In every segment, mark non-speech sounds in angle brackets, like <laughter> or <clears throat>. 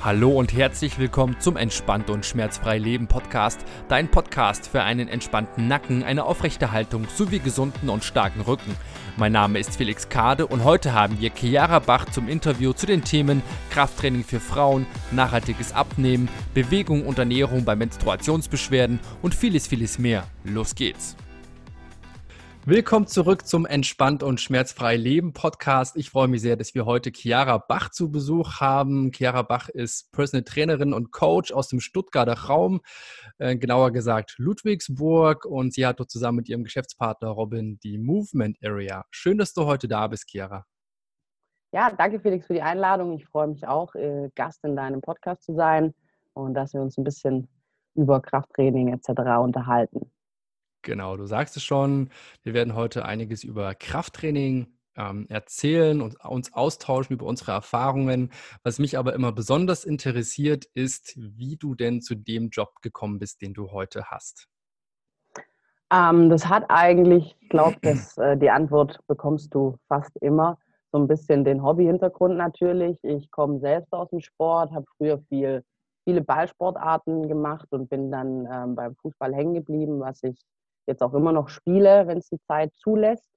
Hallo und herzlich willkommen zum Entspannt und Schmerzfrei Leben Podcast, dein Podcast für einen entspannten Nacken, eine aufrechte Haltung sowie gesunden und starken Rücken. Mein Name ist Felix Kade und heute haben wir Chiara Bach zum Interview zu den Themen Krafttraining für Frauen, nachhaltiges Abnehmen, Bewegung und Ernährung bei Menstruationsbeschwerden und vieles, vieles mehr. Los geht's! Willkommen zurück zum Entspannt und Schmerzfrei Leben Podcast. Ich freue mich sehr, dass wir heute Chiara Bach zu Besuch haben. Chiara Bach ist Personal Trainerin und Coach aus dem Stuttgarter Raum, äh, genauer gesagt Ludwigsburg. Und sie hat dort zusammen mit ihrem Geschäftspartner Robin die Movement Area. Schön, dass du heute da bist, Chiara. Ja, danke Felix für die Einladung. Ich freue mich auch, äh, Gast in deinem Podcast zu sein und dass wir uns ein bisschen über Krafttraining etc. unterhalten. Genau, du sagst es schon. Wir werden heute einiges über Krafttraining ähm, erzählen und uns austauschen über unsere Erfahrungen. Was mich aber immer besonders interessiert, ist, wie du denn zu dem Job gekommen bist, den du heute hast. Ähm, das hat eigentlich, ich glaube, <clears throat> äh, die Antwort bekommst du fast immer. So ein bisschen den Hobby-Hintergrund natürlich. Ich komme selbst aus dem Sport, habe früher viel, viele Ballsportarten gemacht und bin dann ähm, beim Fußball hängen geblieben, was ich jetzt auch immer noch spiele, wenn es die Zeit zulässt.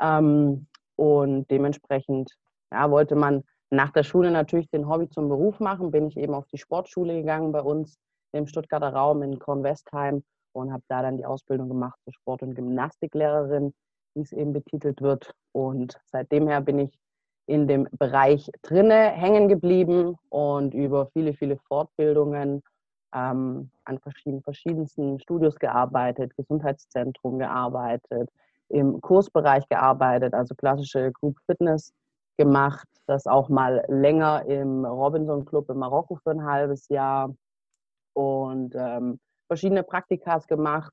Ähm, und dementsprechend ja, wollte man nach der Schule natürlich den Hobby zum Beruf machen, bin ich eben auf die Sportschule gegangen bei uns im Stuttgarter Raum in Kornwestheim und habe da dann die Ausbildung gemacht zur Sport- und Gymnastiklehrerin, wie es eben betitelt wird. Und seitdem her bin ich in dem Bereich drinne hängen geblieben und über viele, viele Fortbildungen ähm, an verschiedenen, verschiedensten Studios gearbeitet, Gesundheitszentrum gearbeitet, im Kursbereich gearbeitet, also klassische Group Fitness gemacht, das auch mal länger im Robinson Club in Marokko für ein halbes Jahr und ähm, verschiedene Praktikas gemacht.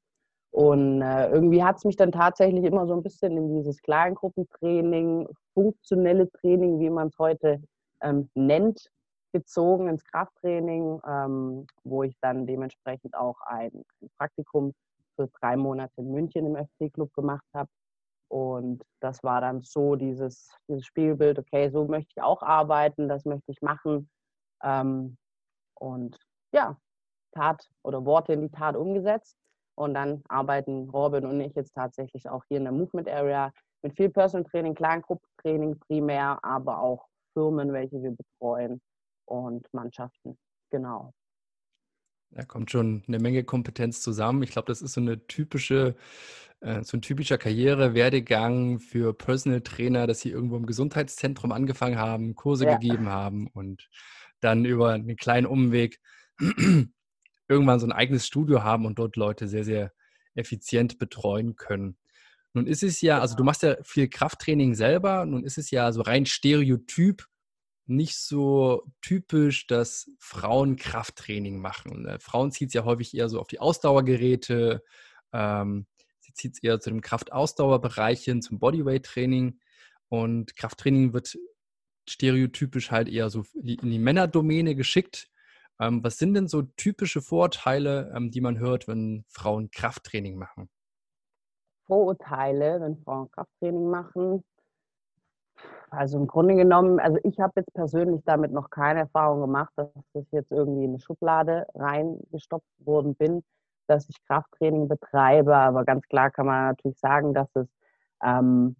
Und äh, irgendwie hat es mich dann tatsächlich immer so ein bisschen in dieses Kleingruppentraining, funktionelle Training, wie man es heute ähm, nennt, gezogen ins Krafttraining, ähm, wo ich dann dementsprechend auch ein, ein, Praktikum für drei Monate in München im FC-Club gemacht habe. Und das war dann so dieses, dieses Spielbild, okay, so möchte ich auch arbeiten, das möchte ich machen. Ähm, und ja, Tat oder Worte in die Tat umgesetzt. Und dann arbeiten Robin und ich jetzt tatsächlich auch hier in der Movement Area mit viel Personal Training, Kleingruppentraining primär, aber auch Firmen, welche wir betreuen und Mannschaften. Genau. Da kommt schon eine Menge Kompetenz zusammen. Ich glaube, das ist so eine typische, äh, so ein typischer Karrierewerdegang für Personal Trainer, dass sie irgendwo im Gesundheitszentrum angefangen haben, Kurse ja. gegeben haben und dann über einen kleinen Umweg <clears throat> irgendwann so ein eigenes Studio haben und dort Leute sehr, sehr effizient betreuen können. Nun ist es ja, also du machst ja viel Krafttraining selber, nun ist es ja so rein stereotyp, nicht so typisch, dass Frauen Krafttraining machen. Ne? Frauen zieht es ja häufig eher so auf die Ausdauergeräte, ähm, sie zieht es eher zu dem Kraftausdauerbereich hin, zum Bodyweight-Training. Und Krafttraining wird stereotypisch halt eher so in die Männerdomäne geschickt. Ähm, was sind denn so typische Vorurteile, ähm, die man hört, wenn Frauen Krafttraining machen? Vorurteile, wenn Frauen Krafttraining machen. Also im Grunde genommen, also ich habe jetzt persönlich damit noch keine Erfahrung gemacht, dass ich jetzt irgendwie in eine Schublade reingestopft worden bin, dass ich Krafttraining betreibe. Aber ganz klar kann man natürlich sagen, dass es ähm,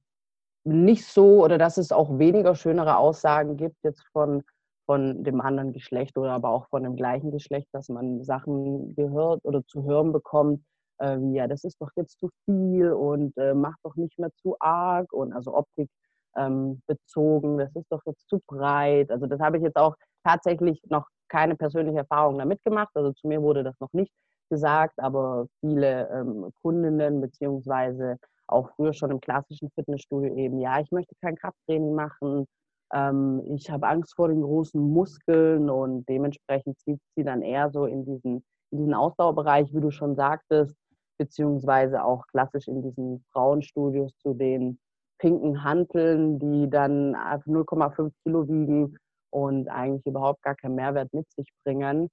nicht so oder dass es auch weniger schönere Aussagen gibt jetzt von, von dem anderen Geschlecht oder aber auch von dem gleichen Geschlecht, dass man Sachen gehört oder zu hören bekommt, äh, wie ja, das ist doch jetzt zu viel und äh, mach doch nicht mehr zu arg und also Optik ähm, bezogen, das ist doch jetzt zu breit. Also das habe ich jetzt auch tatsächlich noch keine persönliche Erfahrung damit gemacht. Also zu mir wurde das noch nicht gesagt, aber viele ähm, Kundinnen beziehungsweise auch früher schon im klassischen Fitnessstudio eben, ja, ich möchte kein Krafttraining machen, ähm, ich habe Angst vor den großen Muskeln und dementsprechend zieht sie dann eher so in diesen, in diesen Ausdauerbereich, wie du schon sagtest, beziehungsweise auch klassisch in diesen Frauenstudios zu den pinken Hanteln, die dann 0,5 Kilo wiegen und eigentlich überhaupt gar keinen Mehrwert mit sich bringen.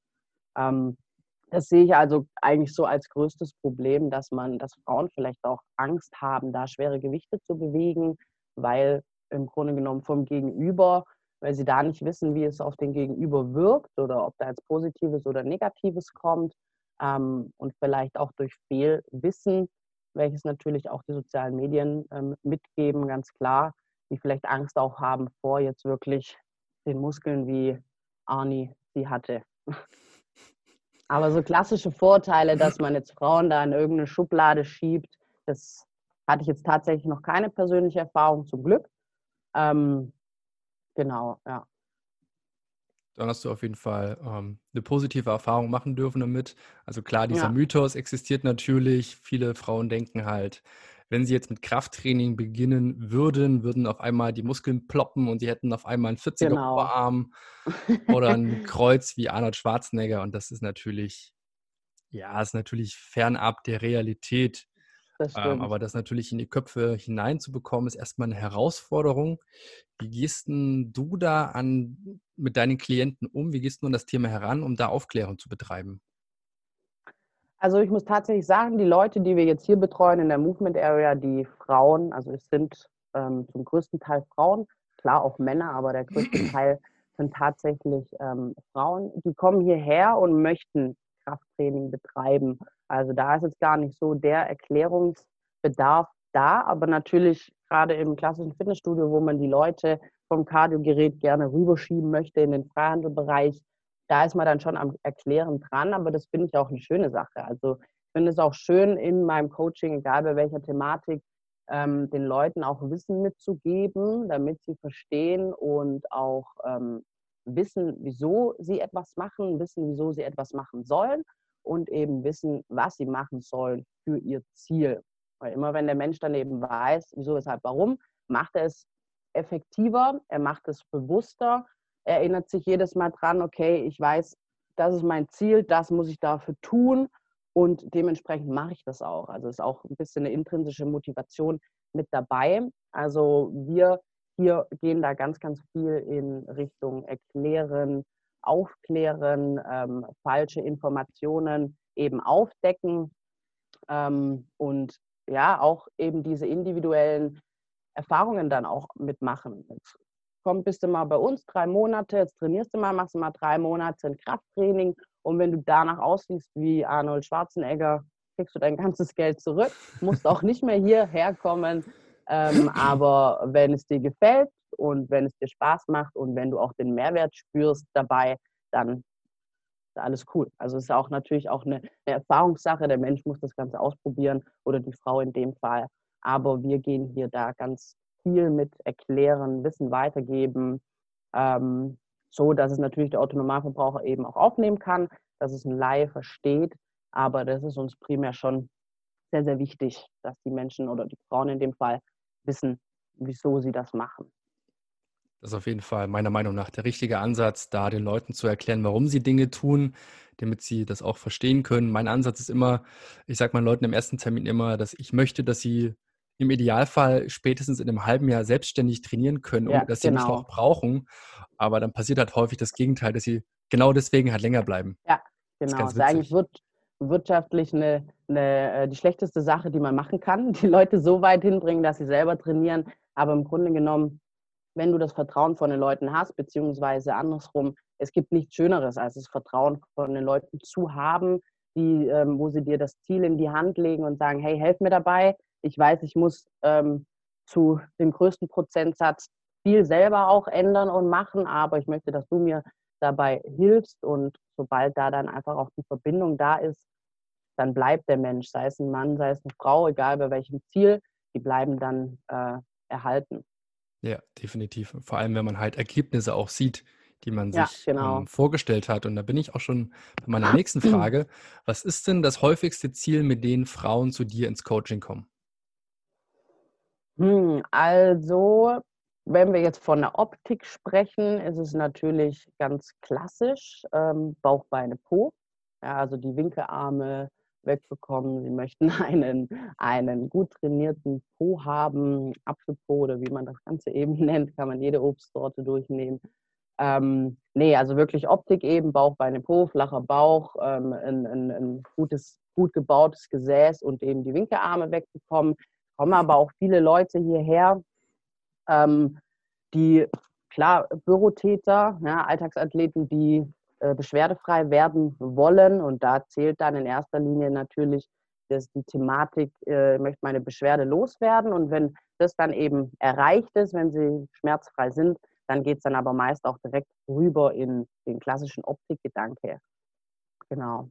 Ähm, das sehe ich also eigentlich so als größtes Problem, dass man, dass Frauen vielleicht auch Angst haben, da schwere Gewichte zu bewegen, weil im Grunde genommen vom Gegenüber weil sie da nicht wissen, wie es auf den Gegenüber wirkt oder ob da jetzt Positives oder Negatives kommt ähm, und vielleicht auch durch Fehlwissen, welches natürlich auch die sozialen Medien ähm, mitgeben, ganz klar, die vielleicht Angst auch haben vor jetzt wirklich den Muskeln wie Arnie sie hatte. <laughs> Aber so klassische Vorteile, dass man jetzt Frauen da in irgendeine Schublade schiebt, das hatte ich jetzt tatsächlich noch keine persönliche Erfahrung, zum Glück. Ähm, genau, ja. Dann hast du auf jeden Fall ähm, eine positive Erfahrung machen dürfen damit. Also klar, dieser ja. Mythos existiert natürlich. Viele Frauen denken halt, wenn sie jetzt mit Krafttraining beginnen würden, würden auf einmal die Muskeln ploppen und sie hätten auf einmal einen 40er genau. Oberarm <laughs> oder ein Kreuz wie Arnold Schwarzenegger. Und das ist natürlich, ja, ist natürlich fernab der Realität. Das ähm, aber das natürlich in die Köpfe hineinzubekommen, ist erstmal eine Herausforderung. Wie gehst du da an mit deinen Klienten um? Wie gehst du an das Thema heran, um da Aufklärung zu betreiben? Also ich muss tatsächlich sagen, die Leute, die wir jetzt hier betreuen in der Movement Area, die Frauen, also es sind ähm, zum größten Teil Frauen, klar auch Männer, aber der größte <clears throat> Teil sind tatsächlich ähm, Frauen, die kommen hierher und möchten Krafttraining betreiben. Also da ist jetzt gar nicht so der Erklärungsbedarf da, aber natürlich gerade im klassischen Fitnessstudio, wo man die Leute vom Kardiogerät gerne rüberschieben möchte in den Freihandelbereich, da ist man dann schon am Erklären dran, aber das finde ich auch eine schöne Sache. Also ich finde es auch schön in meinem Coaching, egal bei welcher Thematik, ähm, den Leuten auch Wissen mitzugeben, damit sie verstehen und auch ähm, wissen, wieso sie etwas machen, wissen, wieso sie etwas machen sollen und eben wissen, was sie machen sollen für ihr Ziel. Weil immer wenn der Mensch dann eben weiß, wieso, weshalb, warum, macht er es effektiver, er macht es bewusster, er erinnert sich jedes Mal dran, okay, ich weiß, das ist mein Ziel, das muss ich dafür tun und dementsprechend mache ich das auch. Also ist auch ein bisschen eine intrinsische Motivation mit dabei. Also wir hier gehen da ganz, ganz viel in Richtung Erklären, Aufklären, ähm, falsche Informationen eben aufdecken ähm, und ja, auch eben diese individuellen Erfahrungen dann auch mitmachen. Jetzt komm, bist du mal bei uns drei Monate, jetzt trainierst du mal, machst du mal drei Monate ein Krafttraining und wenn du danach aussiehst wie Arnold Schwarzenegger, kriegst du dein ganzes Geld zurück, musst auch nicht mehr hierher kommen, ähm, aber wenn es dir gefällt und wenn es dir Spaß macht und wenn du auch den Mehrwert spürst dabei, dann ist alles cool. Also es ist auch natürlich auch eine, eine Erfahrungssache. Der Mensch muss das Ganze ausprobieren oder die Frau in dem Fall. Aber wir gehen hier da ganz viel mit erklären, Wissen weitergeben, ähm, so dass es natürlich der Autonomalverbraucher eben auch aufnehmen kann, dass es ein Laie versteht. Aber das ist uns primär schon sehr, sehr wichtig, dass die Menschen oder die Frauen in dem Fall wissen, wieso sie das machen. Das ist auf jeden Fall meiner Meinung nach der richtige Ansatz, da den Leuten zu erklären, warum sie Dinge tun, damit sie das auch verstehen können. Mein Ansatz ist immer, ich sage meinen Leuten im ersten Termin immer, dass ich möchte, dass sie im Idealfall spätestens in einem halben Jahr selbstständig trainieren können, ja, dass sie genau. mich noch brauchen. Aber dann passiert halt häufig das Gegenteil, dass sie genau deswegen halt länger bleiben. Ja, genau. Das ist genau. eigentlich wird wirtschaftlich eine, eine, äh, die schlechteste Sache, die man machen kann. Die Leute so weit hinbringen, dass sie selber trainieren. Aber im Grunde genommen, wenn du das Vertrauen von den Leuten hast, beziehungsweise andersrum, es gibt nichts Schöneres, als das Vertrauen von den Leuten zu haben, die, ähm, wo sie dir das Ziel in die Hand legen und sagen, hey, helf mir dabei. Ich weiß, ich muss ähm, zu dem größten Prozentsatz viel selber auch ändern und machen, aber ich möchte, dass du mir dabei hilfst und sobald da dann einfach auch die Verbindung da ist, dann bleibt der Mensch, sei es ein Mann, sei es eine Frau, egal bei welchem Ziel, die bleiben dann äh, erhalten. Ja, definitiv. Vor allem, wenn man halt Ergebnisse auch sieht, die man ja, sich genau. ähm, vorgestellt hat. Und da bin ich auch schon bei meiner nächsten Frage. Was ist denn das häufigste Ziel, mit dem Frauen zu dir ins Coaching kommen? Hm, also wenn wir jetzt von der Optik sprechen, ist es natürlich ganz klassisch ähm, Bauch, Beine, Po. Ja, also die Winkelarme wegbekommen. Sie möchten <laughs> einen, einen gut trainierten Po haben, Apfelpo oder wie man das Ganze eben <laughs> nennt, kann man jede Obstsorte durchnehmen. Ähm, nee, also wirklich Optik eben, Bauch, Beine, Po, flacher Bauch, ähm, ein, ein, ein, gutes, gut gebautes Gesäß und eben die Winkelarme wegbekommen. Kommen aber auch viele Leute hierher, ähm, die klar, Bürotäter, ja, Alltagsathleten, die äh, beschwerdefrei werden wollen. Und da zählt dann in erster Linie natürlich dass die Thematik, äh, möchte meine Beschwerde loswerden. Und wenn das dann eben erreicht ist, wenn sie schmerzfrei sind, dann geht es dann aber meist auch direkt rüber in den klassischen Optikgedanke. Genau.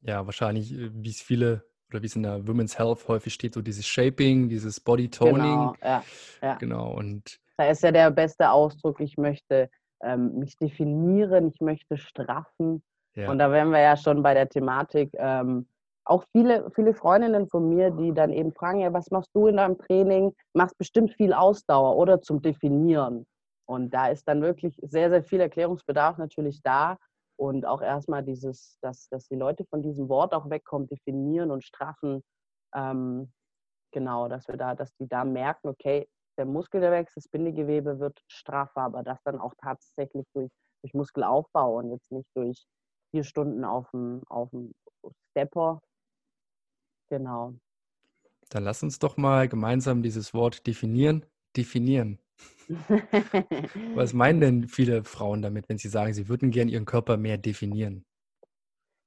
Ja, wahrscheinlich, äh, wie es viele oder wie es in der Women's Health häufig steht, so dieses Shaping, dieses Body Toning. Genau, ja, ja. genau. Und da ist ja der beste Ausdruck, ich möchte ähm, mich definieren, ich möchte straffen. Ja. Und da wären wir ja schon bei der Thematik. Ähm, auch viele, viele Freundinnen von mir, die dann eben fragen, ja, was machst du in deinem Training? Machst bestimmt viel Ausdauer oder zum Definieren. Und da ist dann wirklich sehr, sehr viel Erklärungsbedarf natürlich da. Und auch erstmal dieses, dass, dass die Leute von diesem Wort auch wegkommen, definieren und straffen. Ähm, genau, dass wir da, dass die da merken, okay, der Muskel, der wächst, das Bindegewebe wird straffer, aber das dann auch tatsächlich durch, durch Muskelaufbau und jetzt nicht durch vier Stunden auf dem, auf dem Stepper. Genau. Dann lass uns doch mal gemeinsam dieses Wort definieren. Definieren. <laughs> Was meinen denn viele Frauen damit, wenn sie sagen, sie würden gern ihren Körper mehr definieren?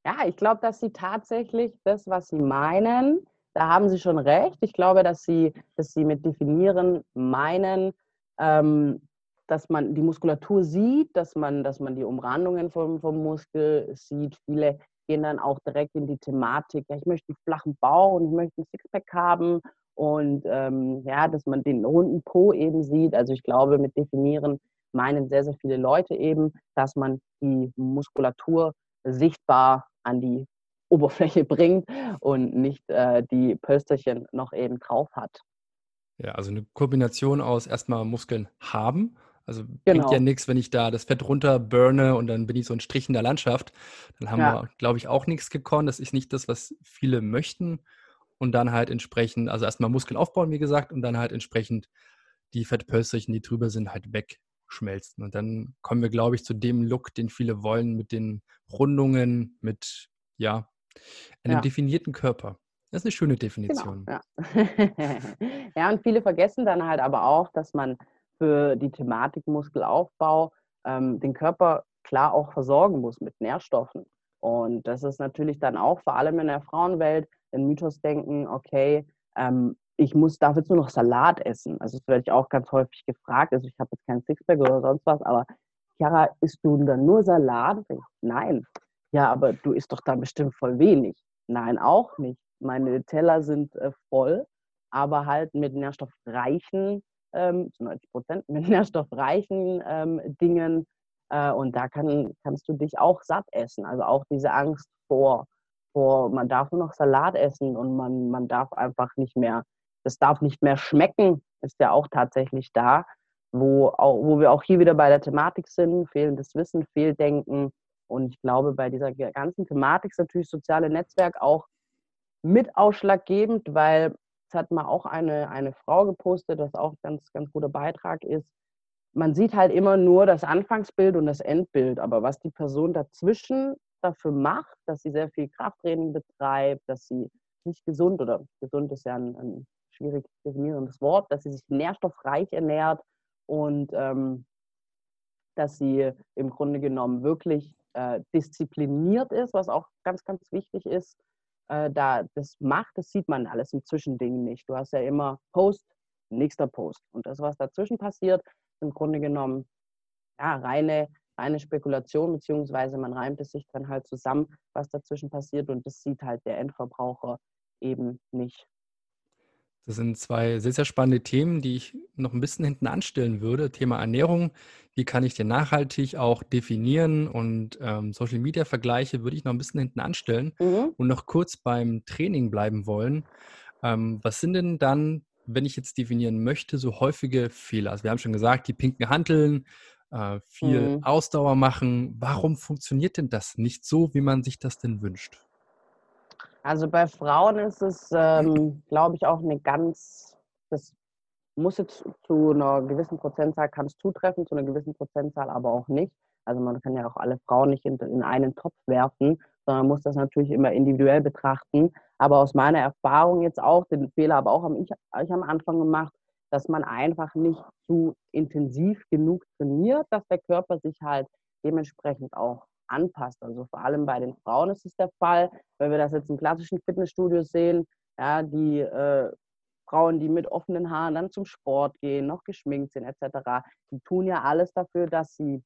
Ja, ich glaube, dass sie tatsächlich das, was sie meinen, da haben sie schon recht. Ich glaube, dass sie, dass sie mit definieren meinen, ähm, dass man die Muskulatur sieht, dass man, dass man die Umrandungen vom, vom Muskel sieht. Viele gehen dann auch direkt in die Thematik, ja, ich möchte einen flachen Bauch und ich möchte ein Sixpack haben und ähm, ja, dass man den runden Po eben sieht. Also ich glaube, mit definieren meinen sehr, sehr viele Leute eben, dass man die Muskulatur sichtbar an die Oberfläche bringt und nicht äh, die Pölsterchen noch eben drauf hat. Ja, also eine Kombination aus erstmal Muskeln haben. Also genau. bringt ja nichts, wenn ich da das Fett runter burne und dann bin ich so ein Strich in der Landschaft. Dann haben ja. wir, glaube ich, auch nichts gekonnt. Das ist nicht das, was viele möchten und dann halt entsprechend, also erstmal Muskeln aufbauen, wie gesagt, und dann halt entsprechend die Fettpölsterchen, die drüber sind, halt wegschmelzen. Und dann kommen wir, glaube ich, zu dem Look, den viele wollen, mit den Rundungen, mit, ja, einem ja. definierten Körper. Das ist eine schöne Definition. Genau, ja. <laughs> ja, und viele vergessen dann halt aber auch, dass man für die Thematik Muskelaufbau ähm, den Körper klar auch versorgen muss mit Nährstoffen. Und das ist natürlich dann auch vor allem in der Frauenwelt ein Mythos denken, okay, ähm, ich muss, darf jetzt nur noch Salat essen. Also das werde ich auch ganz häufig gefragt. Also ich habe jetzt keinen Sixpack oder sonst was, aber Chiara, isst du dann nur Salat? Nein. Ja, aber du isst doch dann bestimmt voll wenig. Nein, auch nicht. Meine Teller sind äh, voll, aber halt mit nährstoffreichen, ähm, zu 90 Prozent, mit <laughs> nährstoffreichen ähm, Dingen. Äh, und da kann, kannst du dich auch satt essen. Also auch diese Angst vor vor, man darf nur noch Salat essen und man, man darf einfach nicht mehr, das darf nicht mehr schmecken, ist ja auch tatsächlich da, wo, auch, wo wir auch hier wieder bei der Thematik sind, fehlendes Wissen, Fehldenken. Und ich glaube, bei dieser ganzen Thematik ist natürlich soziale Netzwerk auch mit ausschlaggebend, weil es hat mal auch eine, eine Frau gepostet, das auch ein ganz, ganz guter Beitrag ist. Man sieht halt immer nur das Anfangsbild und das Endbild, aber was die Person dazwischen dafür macht, dass sie sehr viel Krafttraining betreibt, dass sie nicht gesund oder gesund ist ja ein, ein schwierig definierendes Wort, dass sie sich nährstoffreich ernährt und ähm, dass sie im Grunde genommen wirklich äh, diszipliniert ist, was auch ganz, ganz wichtig ist. Äh, da das macht, das sieht man alles im Zwischending nicht. Du hast ja immer Post, nächster Post. Und das, was dazwischen passiert, im Grunde genommen ja, reine eine Spekulation, beziehungsweise man reimt es sich dann halt zusammen, was dazwischen passiert und das sieht halt der Endverbraucher eben nicht. Das sind zwei sehr, sehr spannende Themen, die ich noch ein bisschen hinten anstellen würde. Thema Ernährung, wie kann ich den nachhaltig auch definieren und ähm, Social Media Vergleiche würde ich noch ein bisschen hinten anstellen mhm. und noch kurz beim Training bleiben wollen. Ähm, was sind denn dann, wenn ich jetzt definieren möchte, so häufige Fehler? Also wir haben schon gesagt, die pinken Hanteln, äh, viel mhm. Ausdauer machen. Warum funktioniert denn das nicht so, wie man sich das denn wünscht? Also bei Frauen ist es, ähm, glaube ich, auch eine ganz, das muss jetzt zu einer gewissen Prozentzahl kann es zutreffen, zu einer gewissen Prozentzahl aber auch nicht. Also man kann ja auch alle Frauen nicht in, in einen Topf werfen, sondern muss das natürlich immer individuell betrachten. Aber aus meiner Erfahrung jetzt auch, den Fehler habe auch ich, ich am Anfang gemacht, dass man einfach nicht zu intensiv genug trainiert, dass der Körper sich halt dementsprechend auch anpasst. Also vor allem bei den Frauen ist es der Fall, wenn wir das jetzt im klassischen Fitnessstudio sehen, ja, die äh, Frauen, die mit offenen Haaren dann zum Sport gehen, noch geschminkt sind etc., die tun ja alles dafür, dass sie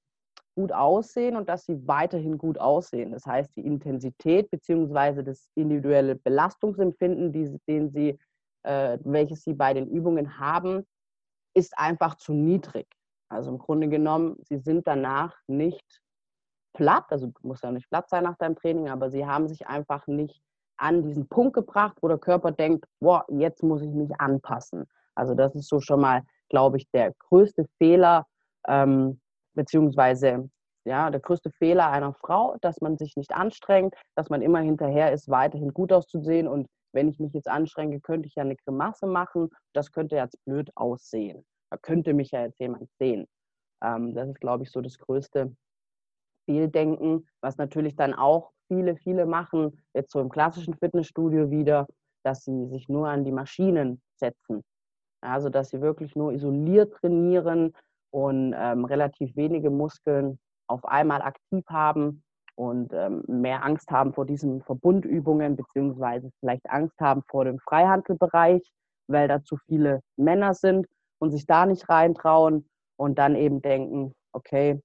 gut aussehen und dass sie weiterhin gut aussehen. Das heißt, die Intensität bzw. das individuelle Belastungsempfinden, die, den sie, äh, welches sie bei den Übungen haben, ist einfach zu niedrig. Also im Grunde genommen, sie sind danach nicht platt, also du musst ja nicht platt sein nach deinem Training, aber sie haben sich einfach nicht an diesen Punkt gebracht, wo der Körper denkt, boah, jetzt muss ich mich anpassen. Also das ist so schon mal, glaube ich, der größte Fehler, ähm, beziehungsweise ja, der größte Fehler einer Frau, dass man sich nicht anstrengt, dass man immer hinterher ist, weiterhin gut auszusehen. Und wenn ich mich jetzt anstrenge, könnte ich ja eine Grimasse machen. Das könnte jetzt blöd aussehen. Da könnte mich ja jetzt jemand sehen. Ähm, das ist, glaube ich, so das größte Fehldenken, was natürlich dann auch viele, viele machen, jetzt so im klassischen Fitnessstudio wieder, dass sie sich nur an die Maschinen setzen. Also, dass sie wirklich nur isoliert trainieren und ähm, relativ wenige Muskeln auf einmal aktiv haben und ähm, mehr Angst haben vor diesen Verbundübungen, beziehungsweise vielleicht Angst haben vor dem Freihandelbereich, weil da zu viele Männer sind und sich da nicht reintrauen und dann eben denken, okay,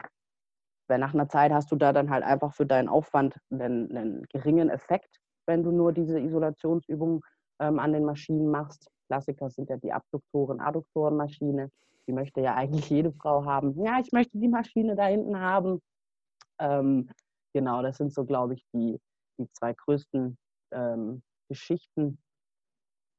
weil nach einer Zeit hast du da dann halt einfach für deinen Aufwand einen, einen geringen Effekt, wenn du nur diese Isolationsübungen ähm, an den Maschinen machst. Klassiker sind ja die Abduktoren-Adduktoren-Maschine. Die möchte ja eigentlich jede Frau haben. Ja, ich möchte die Maschine da hinten haben. Ähm, genau, das sind so, glaube ich, die, die zwei größten ähm, Geschichten,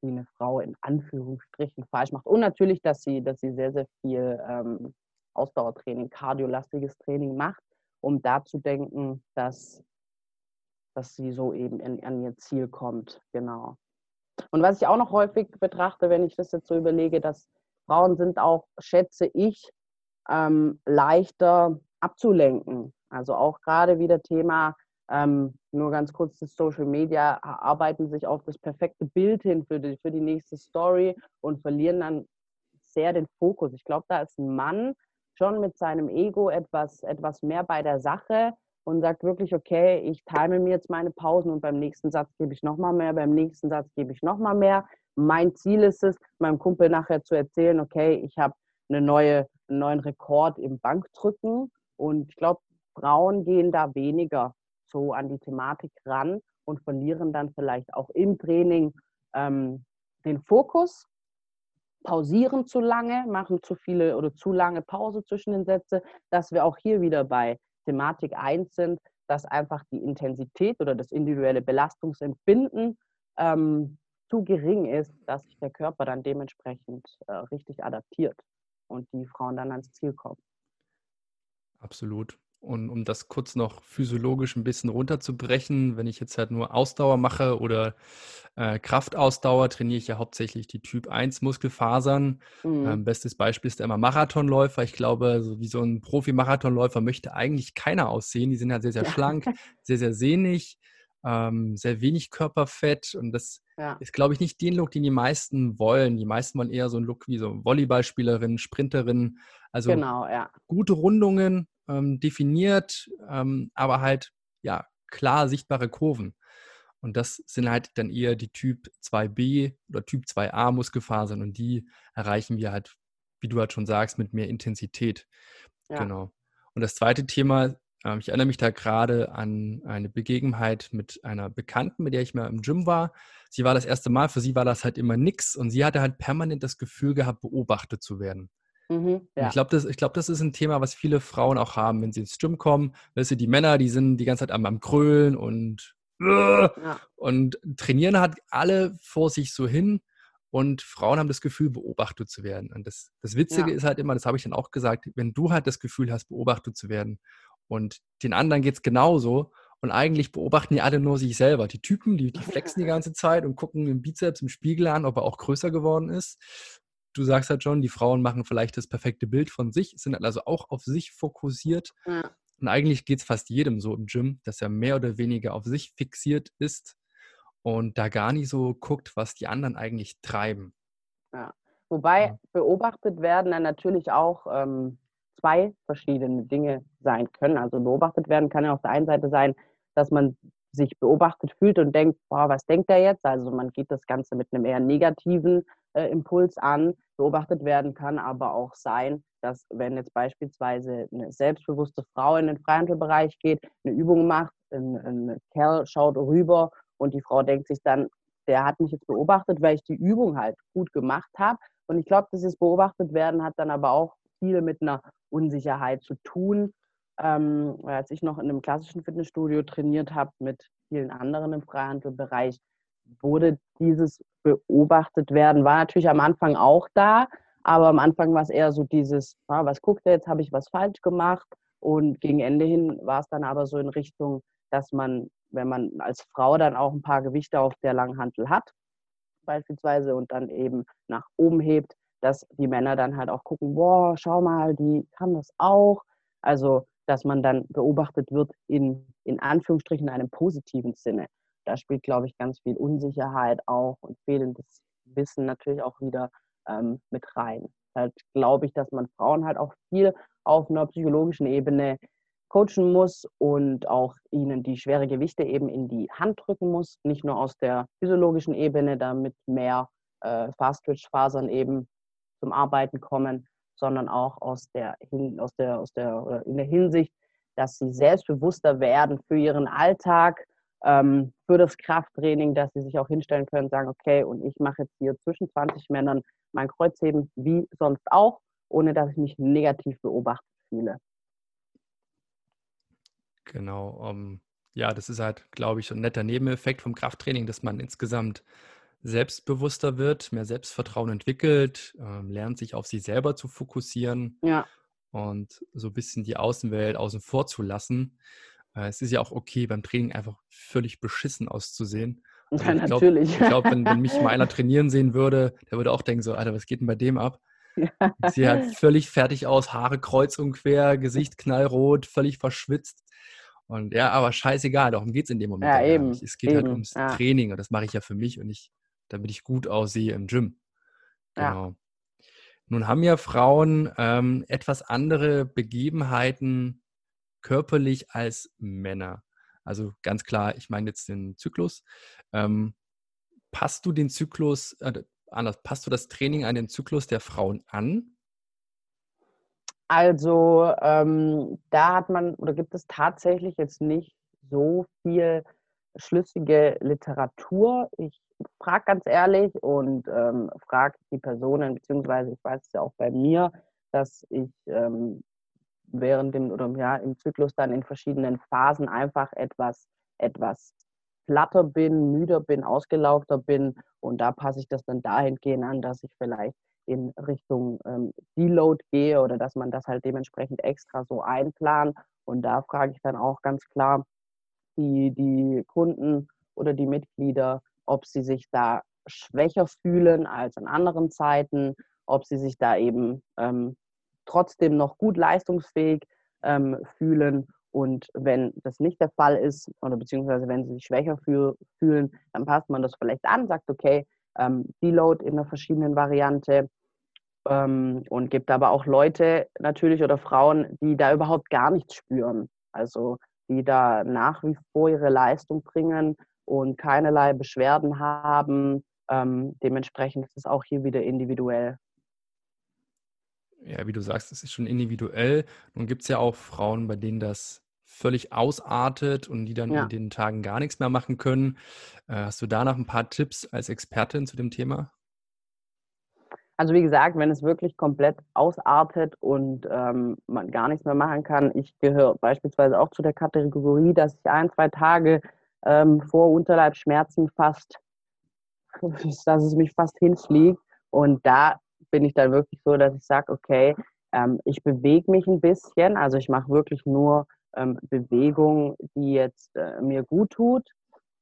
die eine Frau in Anführungsstrichen falsch macht. Und natürlich, dass sie, dass sie sehr, sehr viel ähm, Ausdauertraining, kardiolastiges Training macht, um da zu denken, dass, dass sie so eben in, an ihr Ziel kommt. Genau. Und was ich auch noch häufig betrachte, wenn ich das jetzt so überlege, dass Frauen sind auch, schätze ich, ähm, leichter abzulenken. Also auch gerade wieder Thema, ähm, nur ganz kurz das Social Media, arbeiten sich auf das perfekte Bild hin für die, für die nächste Story und verlieren dann sehr den Fokus. Ich glaube, da ist ein Mann schon mit seinem Ego etwas, etwas mehr bei der Sache und sagt wirklich, okay, ich time mir jetzt meine Pausen und beim nächsten Satz gebe ich nochmal mehr, beim nächsten Satz gebe ich nochmal mehr. Mein Ziel ist es, meinem Kumpel nachher zu erzählen, okay, ich habe eine neue, einen neuen Rekord im Bankdrücken und ich glaube, Frauen gehen da weniger so an die Thematik ran und verlieren dann vielleicht auch im Training ähm, den Fokus pausieren zu lange, machen zu viele oder zu lange Pause zwischen den Sätzen, dass wir auch hier wieder bei Thematik 1 sind, dass einfach die Intensität oder das individuelle Belastungsempfinden ähm, zu gering ist, dass sich der Körper dann dementsprechend äh, richtig adaptiert und die Frauen dann ans Ziel kommen. Absolut. Und um das kurz noch physiologisch ein bisschen runterzubrechen, wenn ich jetzt halt nur Ausdauer mache oder äh, Kraftausdauer, trainiere ich ja hauptsächlich die Typ 1 Muskelfasern. Mhm. Ähm, bestes Beispiel ist immer Marathonläufer. Ich glaube, so wie so ein Profi-Marathonläufer möchte eigentlich keiner aussehen. Die sind halt sehr, sehr schlank, <laughs> sehr, sehr sehnig, ähm, sehr wenig Körperfett. Und das ja. ist, glaube ich, nicht den Look, den die meisten wollen. Die meisten wollen eher so einen Look wie so Volleyballspielerin, Sprinterin. Also genau, ja. gute Rundungen, ähm, definiert, ähm, aber halt ja klar sichtbare Kurven. Und das sind halt dann eher die Typ 2b oder Typ 2a Muskelfasern und die erreichen wir halt, wie du halt schon sagst, mit mehr Intensität. Ja. Genau. Und das zweite Thema, äh, ich erinnere mich da gerade an eine Begebenheit mit einer Bekannten, mit der ich mal im Gym war. Sie war das erste Mal, für sie war das halt immer nix und sie hatte halt permanent das Gefühl gehabt, beobachtet zu werden. Mhm, ja. Ich glaube, das, glaub, das ist ein Thema, was viele Frauen auch haben, wenn sie ins Gym kommen. Weißt du, die Männer, die sind die ganze Zeit am, am Krölen und, äh, ja. und trainieren halt alle vor sich so hin. Und Frauen haben das Gefühl, beobachtet zu werden. Und das, das Witzige ja. ist halt immer, das habe ich dann auch gesagt, wenn du halt das Gefühl hast, beobachtet zu werden und den anderen geht es genauso und eigentlich beobachten die alle nur sich selber. Die Typen, die, die flexen die <laughs> ganze Zeit und gucken im Bizeps im Spiegel an, ob er auch größer geworden ist du sagst halt schon, die Frauen machen vielleicht das perfekte Bild von sich, sind also auch auf sich fokussiert. Ja. Und eigentlich geht es fast jedem so im Gym, dass er mehr oder weniger auf sich fixiert ist und da gar nicht so guckt, was die anderen eigentlich treiben. Ja, Wobei ja. beobachtet werden dann natürlich auch ähm, zwei verschiedene Dinge sein können. Also beobachtet werden kann ja auf der einen Seite sein, dass man sich beobachtet fühlt und denkt, boah, was denkt er jetzt? Also man geht das Ganze mit einem eher negativen äh, Impuls an. Beobachtet werden kann aber auch sein, dass wenn jetzt beispielsweise eine selbstbewusste Frau in den Freihandelbereich geht, eine Übung macht, ein, ein Kerl schaut rüber und die Frau denkt sich dann, der hat mich jetzt beobachtet, weil ich die Übung halt gut gemacht habe. Und ich glaube, dieses Beobachtet werden hat dann aber auch viel mit einer Unsicherheit zu tun. Ähm, als ich noch in einem klassischen Fitnessstudio trainiert habe mit vielen anderen im Freihandelbereich, wurde dieses beobachtet werden, war natürlich am Anfang auch da, aber am Anfang war es eher so dieses, ah, was guckt er jetzt, habe ich was falsch gemacht? Und gegen Ende hin war es dann aber so in Richtung, dass man, wenn man als Frau dann auch ein paar Gewichte auf der Langhantel hat, beispielsweise, und dann eben nach oben hebt, dass die Männer dann halt auch gucken, boah, schau mal, die kann das auch. Also, dass man dann beobachtet wird in, in Anführungsstrichen einem positiven Sinne. Da spielt, glaube ich, ganz viel Unsicherheit auch und fehlendes Wissen natürlich auch wieder ähm, mit rein. Halt glaube ich, dass man Frauen halt auch viel auf einer psychologischen Ebene coachen muss und auch ihnen die schwere Gewichte eben in die Hand drücken muss, nicht nur aus der physiologischen Ebene, damit mehr äh, Fast-Twitch-Fasern eben zum Arbeiten kommen, sondern auch aus der, aus der, aus der, in der Hinsicht, dass sie selbstbewusster werden für ihren Alltag, ähm, für das Krafttraining, dass sie sich auch hinstellen können und sagen, okay, und ich mache jetzt hier zwischen 20 Männern mein Kreuzheben wie sonst auch, ohne dass ich mich negativ beobachtet fühle. Genau. Um, ähm, ja, das ist halt, glaube ich, ein netter Nebeneffekt vom Krafttraining, dass man insgesamt selbstbewusster wird, mehr Selbstvertrauen entwickelt, äh, lernt sich auf sich selber zu fokussieren ja. und so ein bisschen die Außenwelt außen vor zu lassen. Äh, es ist ja auch okay, beim Training einfach völlig beschissen auszusehen. <laughs> Also ja, ich glaub, natürlich. Ich glaube, wenn, wenn, mich mal <laughs> einer trainieren sehen würde, der würde auch denken so, Alter, was geht denn bei dem ab? Ich sehe halt <laughs> völlig fertig aus, Haare kreuz und quer, Gesicht knallrot, völlig verschwitzt. Und ja, aber scheißegal, darum geht es in dem Moment. Ja, eben. Es geht halt eben. halt ums ja. Training und das mache ich ja für mich und nicht, damit ich gut aussehe im Gym. Genau. Ja. Nun haben ja Frauen ähm, etwas andere Begebenheiten körperlich als Männer. Also ganz klar, ich meine jetzt den Zyklus. Ähm, passt du den Zyklus, äh, anders, passt du das Training an den Zyklus der Frauen an? Also ähm, da hat man oder gibt es tatsächlich jetzt nicht so viel schlüssige Literatur. Ich frage ganz ehrlich und ähm, frage die Personen, beziehungsweise ich weiß es ja auch bei mir, dass ich ähm, während dem oder ja im Zyklus dann in verschiedenen Phasen einfach etwas etwas platter bin, müder bin, ausgelaugter bin. Und da passe ich das dann dahingehend an, dass ich vielleicht in Richtung ähm, Deload gehe oder dass man das halt dementsprechend extra so einplant. Und da frage ich dann auch ganz klar die, die Kunden oder die Mitglieder, ob sie sich da schwächer fühlen als an anderen Zeiten, ob sie sich da eben ähm, trotzdem noch gut leistungsfähig ähm, fühlen. Und wenn das nicht der Fall ist, oder beziehungsweise wenn sie sich schwächer fühl, fühlen, dann passt man das vielleicht an, sagt, okay, ähm, Deload in einer verschiedenen Variante ähm, und gibt aber auch Leute natürlich oder Frauen, die da überhaupt gar nichts spüren. Also die da nach wie vor ihre Leistung bringen und keinerlei Beschwerden haben. Ähm, dementsprechend ist es auch hier wieder individuell ja, wie du sagst, es ist schon individuell. Nun gibt es ja auch Frauen, bei denen das völlig ausartet und die dann ja. in den Tagen gar nichts mehr machen können. Äh, hast du da noch ein paar Tipps als Expertin zu dem Thema? Also wie gesagt, wenn es wirklich komplett ausartet und ähm, man gar nichts mehr machen kann, ich gehöre beispielsweise auch zu der Kategorie, dass ich ein, zwei Tage ähm, vor Unterleibsschmerzen fast, <laughs> dass es mich fast hinfliegt. Und da bin ich dann wirklich so, dass ich sage, okay, ähm, ich bewege mich ein bisschen, also ich mache wirklich nur ähm, Bewegung, die jetzt äh, mir gut tut.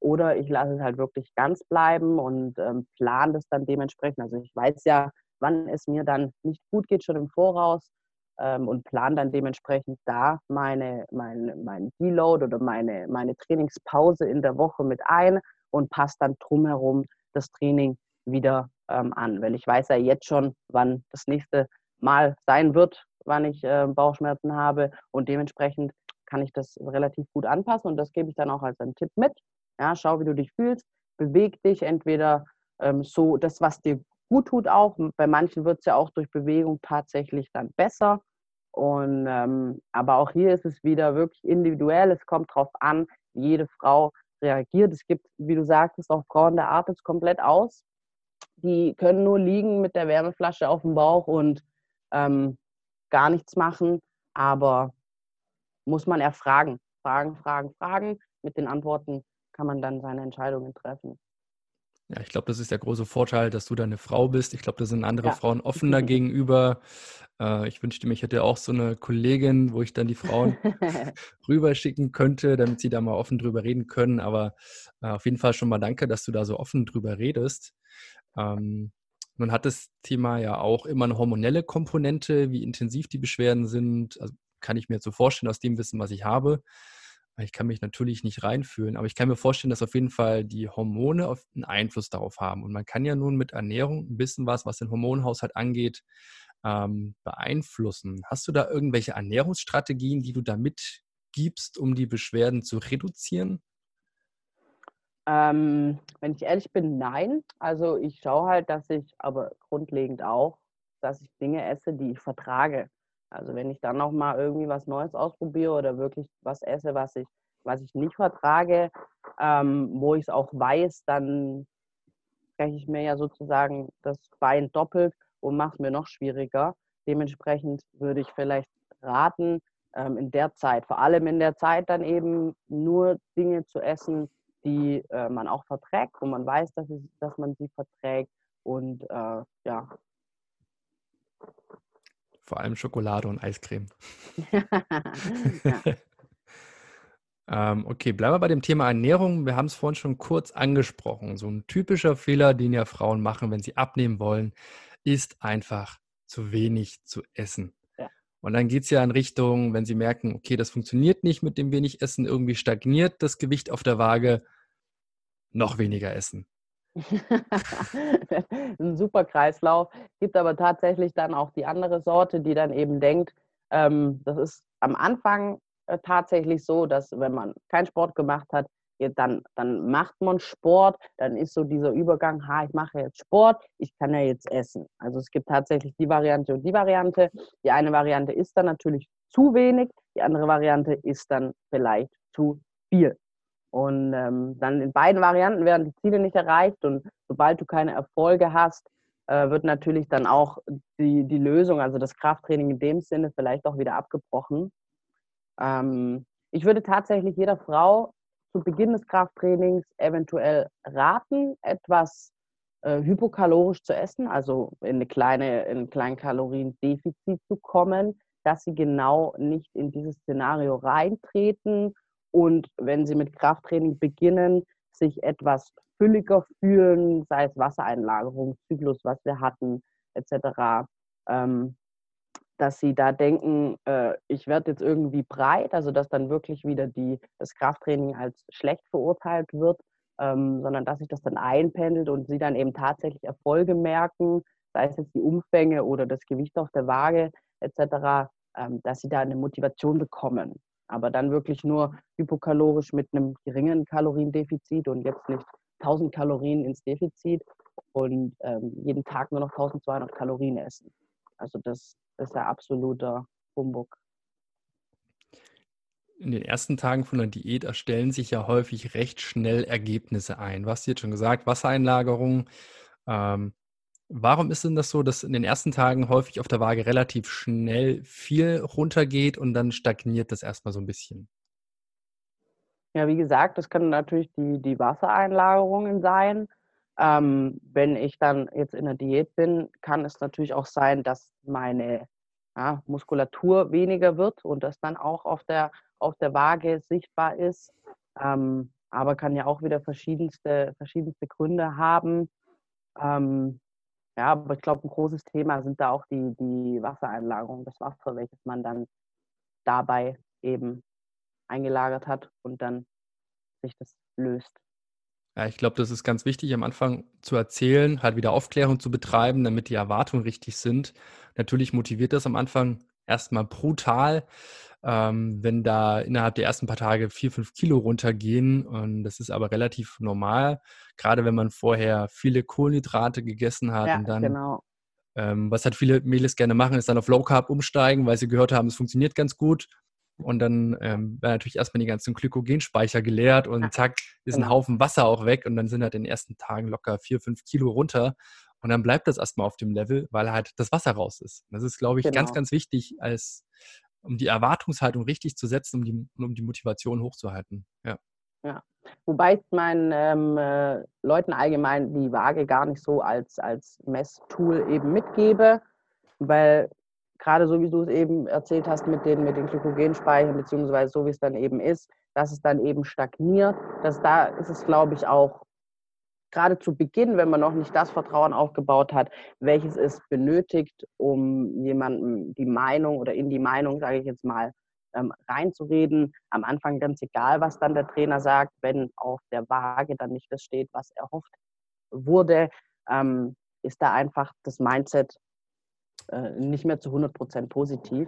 Oder ich lasse es halt wirklich ganz bleiben und ähm, plane das dann dementsprechend. Also ich weiß ja, wann es mir dann nicht gut geht, schon im Voraus ähm, und plane dann dementsprechend da meine, meine, mein Deload oder meine, meine Trainingspause in der Woche mit ein und passe dann drumherum das Training wieder ähm, an. Wenn ich weiß ja jetzt schon, wann das nächste Mal sein wird, wann ich äh, Bauchschmerzen habe und dementsprechend kann ich das relativ gut anpassen und das gebe ich dann auch als einen Tipp mit. Ja, schau, wie du dich fühlst, beweg dich entweder ähm, so das, was dir gut tut auch. Bei manchen wird es ja auch durch Bewegung tatsächlich dann besser. Und ähm, aber auch hier ist es wieder wirklich individuell. Es kommt darauf an, wie jede Frau reagiert. Es gibt, wie du sagtest, auch Frauen, da atmet es komplett aus. Die können nur liegen mit der Wärmeflasche auf dem Bauch und ähm, gar nichts machen. Aber muss man erfragen. Fragen, fragen, fragen. Mit den Antworten kann man dann seine Entscheidungen treffen. Ja, ich glaube, das ist der große Vorteil, dass du da eine Frau bist. Ich glaube, da sind andere ja. Frauen offener <laughs> gegenüber. Äh, ich wünschte mir, ich hätte auch so eine Kollegin, wo ich dann die Frauen <laughs> rüberschicken könnte, damit sie da mal offen drüber reden können. Aber äh, auf jeden Fall schon mal danke, dass du da so offen drüber redest. Ähm, nun hat das Thema ja auch immer eine hormonelle Komponente, wie intensiv die Beschwerden sind. Also kann ich mir so vorstellen aus dem Wissen, was ich habe. Ich kann mich natürlich nicht reinfühlen, aber ich kann mir vorstellen, dass auf jeden Fall die Hormone einen Einfluss darauf haben. Und man kann ja nun mit Ernährung ein bisschen was, was den Hormonhaushalt angeht, ähm, beeinflussen. Hast du da irgendwelche Ernährungsstrategien, die du da mitgibst, um die Beschwerden zu reduzieren? Ähm, wenn ich ehrlich bin, nein. Also ich schaue halt, dass ich, aber grundlegend auch, dass ich Dinge esse, die ich vertrage. Also wenn ich dann noch mal irgendwie was Neues ausprobiere oder wirklich was esse, was ich, was ich nicht vertrage, ähm, wo ich es auch weiß, dann breche ich mir ja sozusagen das Bein doppelt und mache es mir noch schwieriger. Dementsprechend würde ich vielleicht raten, ähm, in der Zeit, vor allem in der Zeit dann eben nur Dinge zu essen, die äh, man auch verträgt, wo man weiß, dass, es, dass man sie verträgt und äh, ja, vor allem Schokolade und Eiscreme. <laughs> <laughs> ähm, okay, bleiben wir bei dem Thema Ernährung. Wir haben es vorhin schon kurz angesprochen. So ein typischer Fehler, den ja Frauen machen, wenn sie abnehmen wollen, ist einfach zu wenig zu essen. Und dann geht es ja in Richtung, wenn sie merken, okay, das funktioniert nicht mit dem wenig Essen, irgendwie stagniert das Gewicht auf der Waage, noch weniger essen. <laughs> ein super Kreislauf. Gibt aber tatsächlich dann auch die andere Sorte, die dann eben denkt, ähm, das ist am Anfang äh, tatsächlich so, dass wenn man keinen Sport gemacht hat, dann, dann macht man Sport, dann ist so dieser Übergang, ha, ich mache jetzt Sport, ich kann ja jetzt essen. Also es gibt tatsächlich die Variante und die Variante. Die eine Variante ist dann natürlich zu wenig, die andere Variante ist dann vielleicht zu viel. Und ähm, dann in beiden Varianten werden die Ziele nicht erreicht und sobald du keine Erfolge hast, äh, wird natürlich dann auch die, die Lösung, also das Krafttraining in dem Sinne, vielleicht auch wieder abgebrochen. Ähm, ich würde tatsächlich jeder Frau zu Beginn des Krafttrainings eventuell raten, etwas äh, hypokalorisch zu essen, also in, eine kleine, in ein kleinen Kaloriendefizit zu kommen, dass sie genau nicht in dieses Szenario reintreten und wenn sie mit Krafttraining beginnen, sich etwas fülliger fühlen, sei es Wassereinlagerung, Zyklus, was wir hatten, etc., ähm, dass sie da denken, äh, ich werde jetzt irgendwie breit, also dass dann wirklich wieder die, das Krafttraining als schlecht verurteilt wird, ähm, sondern dass sich das dann einpendelt und sie dann eben tatsächlich Erfolge merken, sei es jetzt die Umfänge oder das Gewicht auf der Waage etc., ähm, dass sie da eine Motivation bekommen aber dann wirklich nur hypokalorisch mit einem geringen Kaloriendefizit und jetzt nicht 1000 Kalorien ins Defizit und ähm, jeden Tag nur noch 1200 Kalorien essen. Also das, ist ja absoluter Humbug. In den ersten Tagen von der Diät erstellen sich ja häufig recht schnell Ergebnisse ein. Hast jetzt schon gesagt, Wassereinlagerung, ähm, Warum ist denn das so, dass in den ersten Tagen häufig auf der Waage relativ schnell viel runtergeht und dann stagniert das erstmal so ein bisschen? Ja, wie gesagt, das können natürlich die, die Wassereinlagerungen sein. Ähm, wenn ich dann jetzt in der Diät bin, kann es natürlich auch sein, dass meine ja, Muskulatur weniger wird und das dann auch auf der, auf der Waage sichtbar ist. Ähm, aber kann ja auch wieder verschiedenste, verschiedenste Gründe haben. Ähm, ja, aber ich glaube, ein großes Thema sind da auch die, die Wassereinlagerungen, das Wasser, welches man dann dabei eben eingelagert hat und dann sich das löst. Ja, ich glaube, das ist ganz wichtig am Anfang zu erzählen, halt wieder Aufklärung zu betreiben, damit die Erwartungen richtig sind. Natürlich motiviert das am Anfang erstmal brutal, ähm, wenn da innerhalb der ersten paar Tage vier, fünf Kilo runtergehen. Und das ist aber relativ normal, gerade wenn man vorher viele Kohlenhydrate gegessen hat Ja, und dann genau. ähm, was halt viele Mädels gerne machen, ist dann auf Low Carb umsteigen, weil sie gehört haben, es funktioniert ganz gut. Und dann ähm, werden natürlich erstmal die ganzen Glykogenspeicher geleert und zack, ist ein genau. Haufen Wasser auch weg und dann sind halt in den ersten Tagen locker vier, fünf Kilo runter. Und dann bleibt das erstmal auf dem Level, weil halt das Wasser raus ist. Das ist, glaube ich, ganz, Genau. ganz wichtig, als um die Erwartungshaltung richtig zu setzen, um die, um die Motivation hochzuhalten. Ja. Ja. Wobei ich meinen ähm, äh, Leuten allgemein die Waage gar nicht so als, als Messtool eben mitgebe, weil gerade so wie du es eben erzählt hast mit den, mit den Glykogenspeichern, beziehungsweise so wie es dann eben ist, dass es dann eben stagniert, dass da ist es, glaube ich, auch gerade zu Beginn, wenn man noch nicht das Vertrauen aufgebaut hat, welches es benötigt, um jemandem die Meinung oder in die Meinung, sage ich jetzt mal, ähm, reinzureden. Am Anfang ganz egal, was dann der Trainer sagt, wenn auf der Waage dann nicht das steht, was erhofft wurde, ähm, ist da einfach das Mindset äh, nicht mehr zu 100% positiv.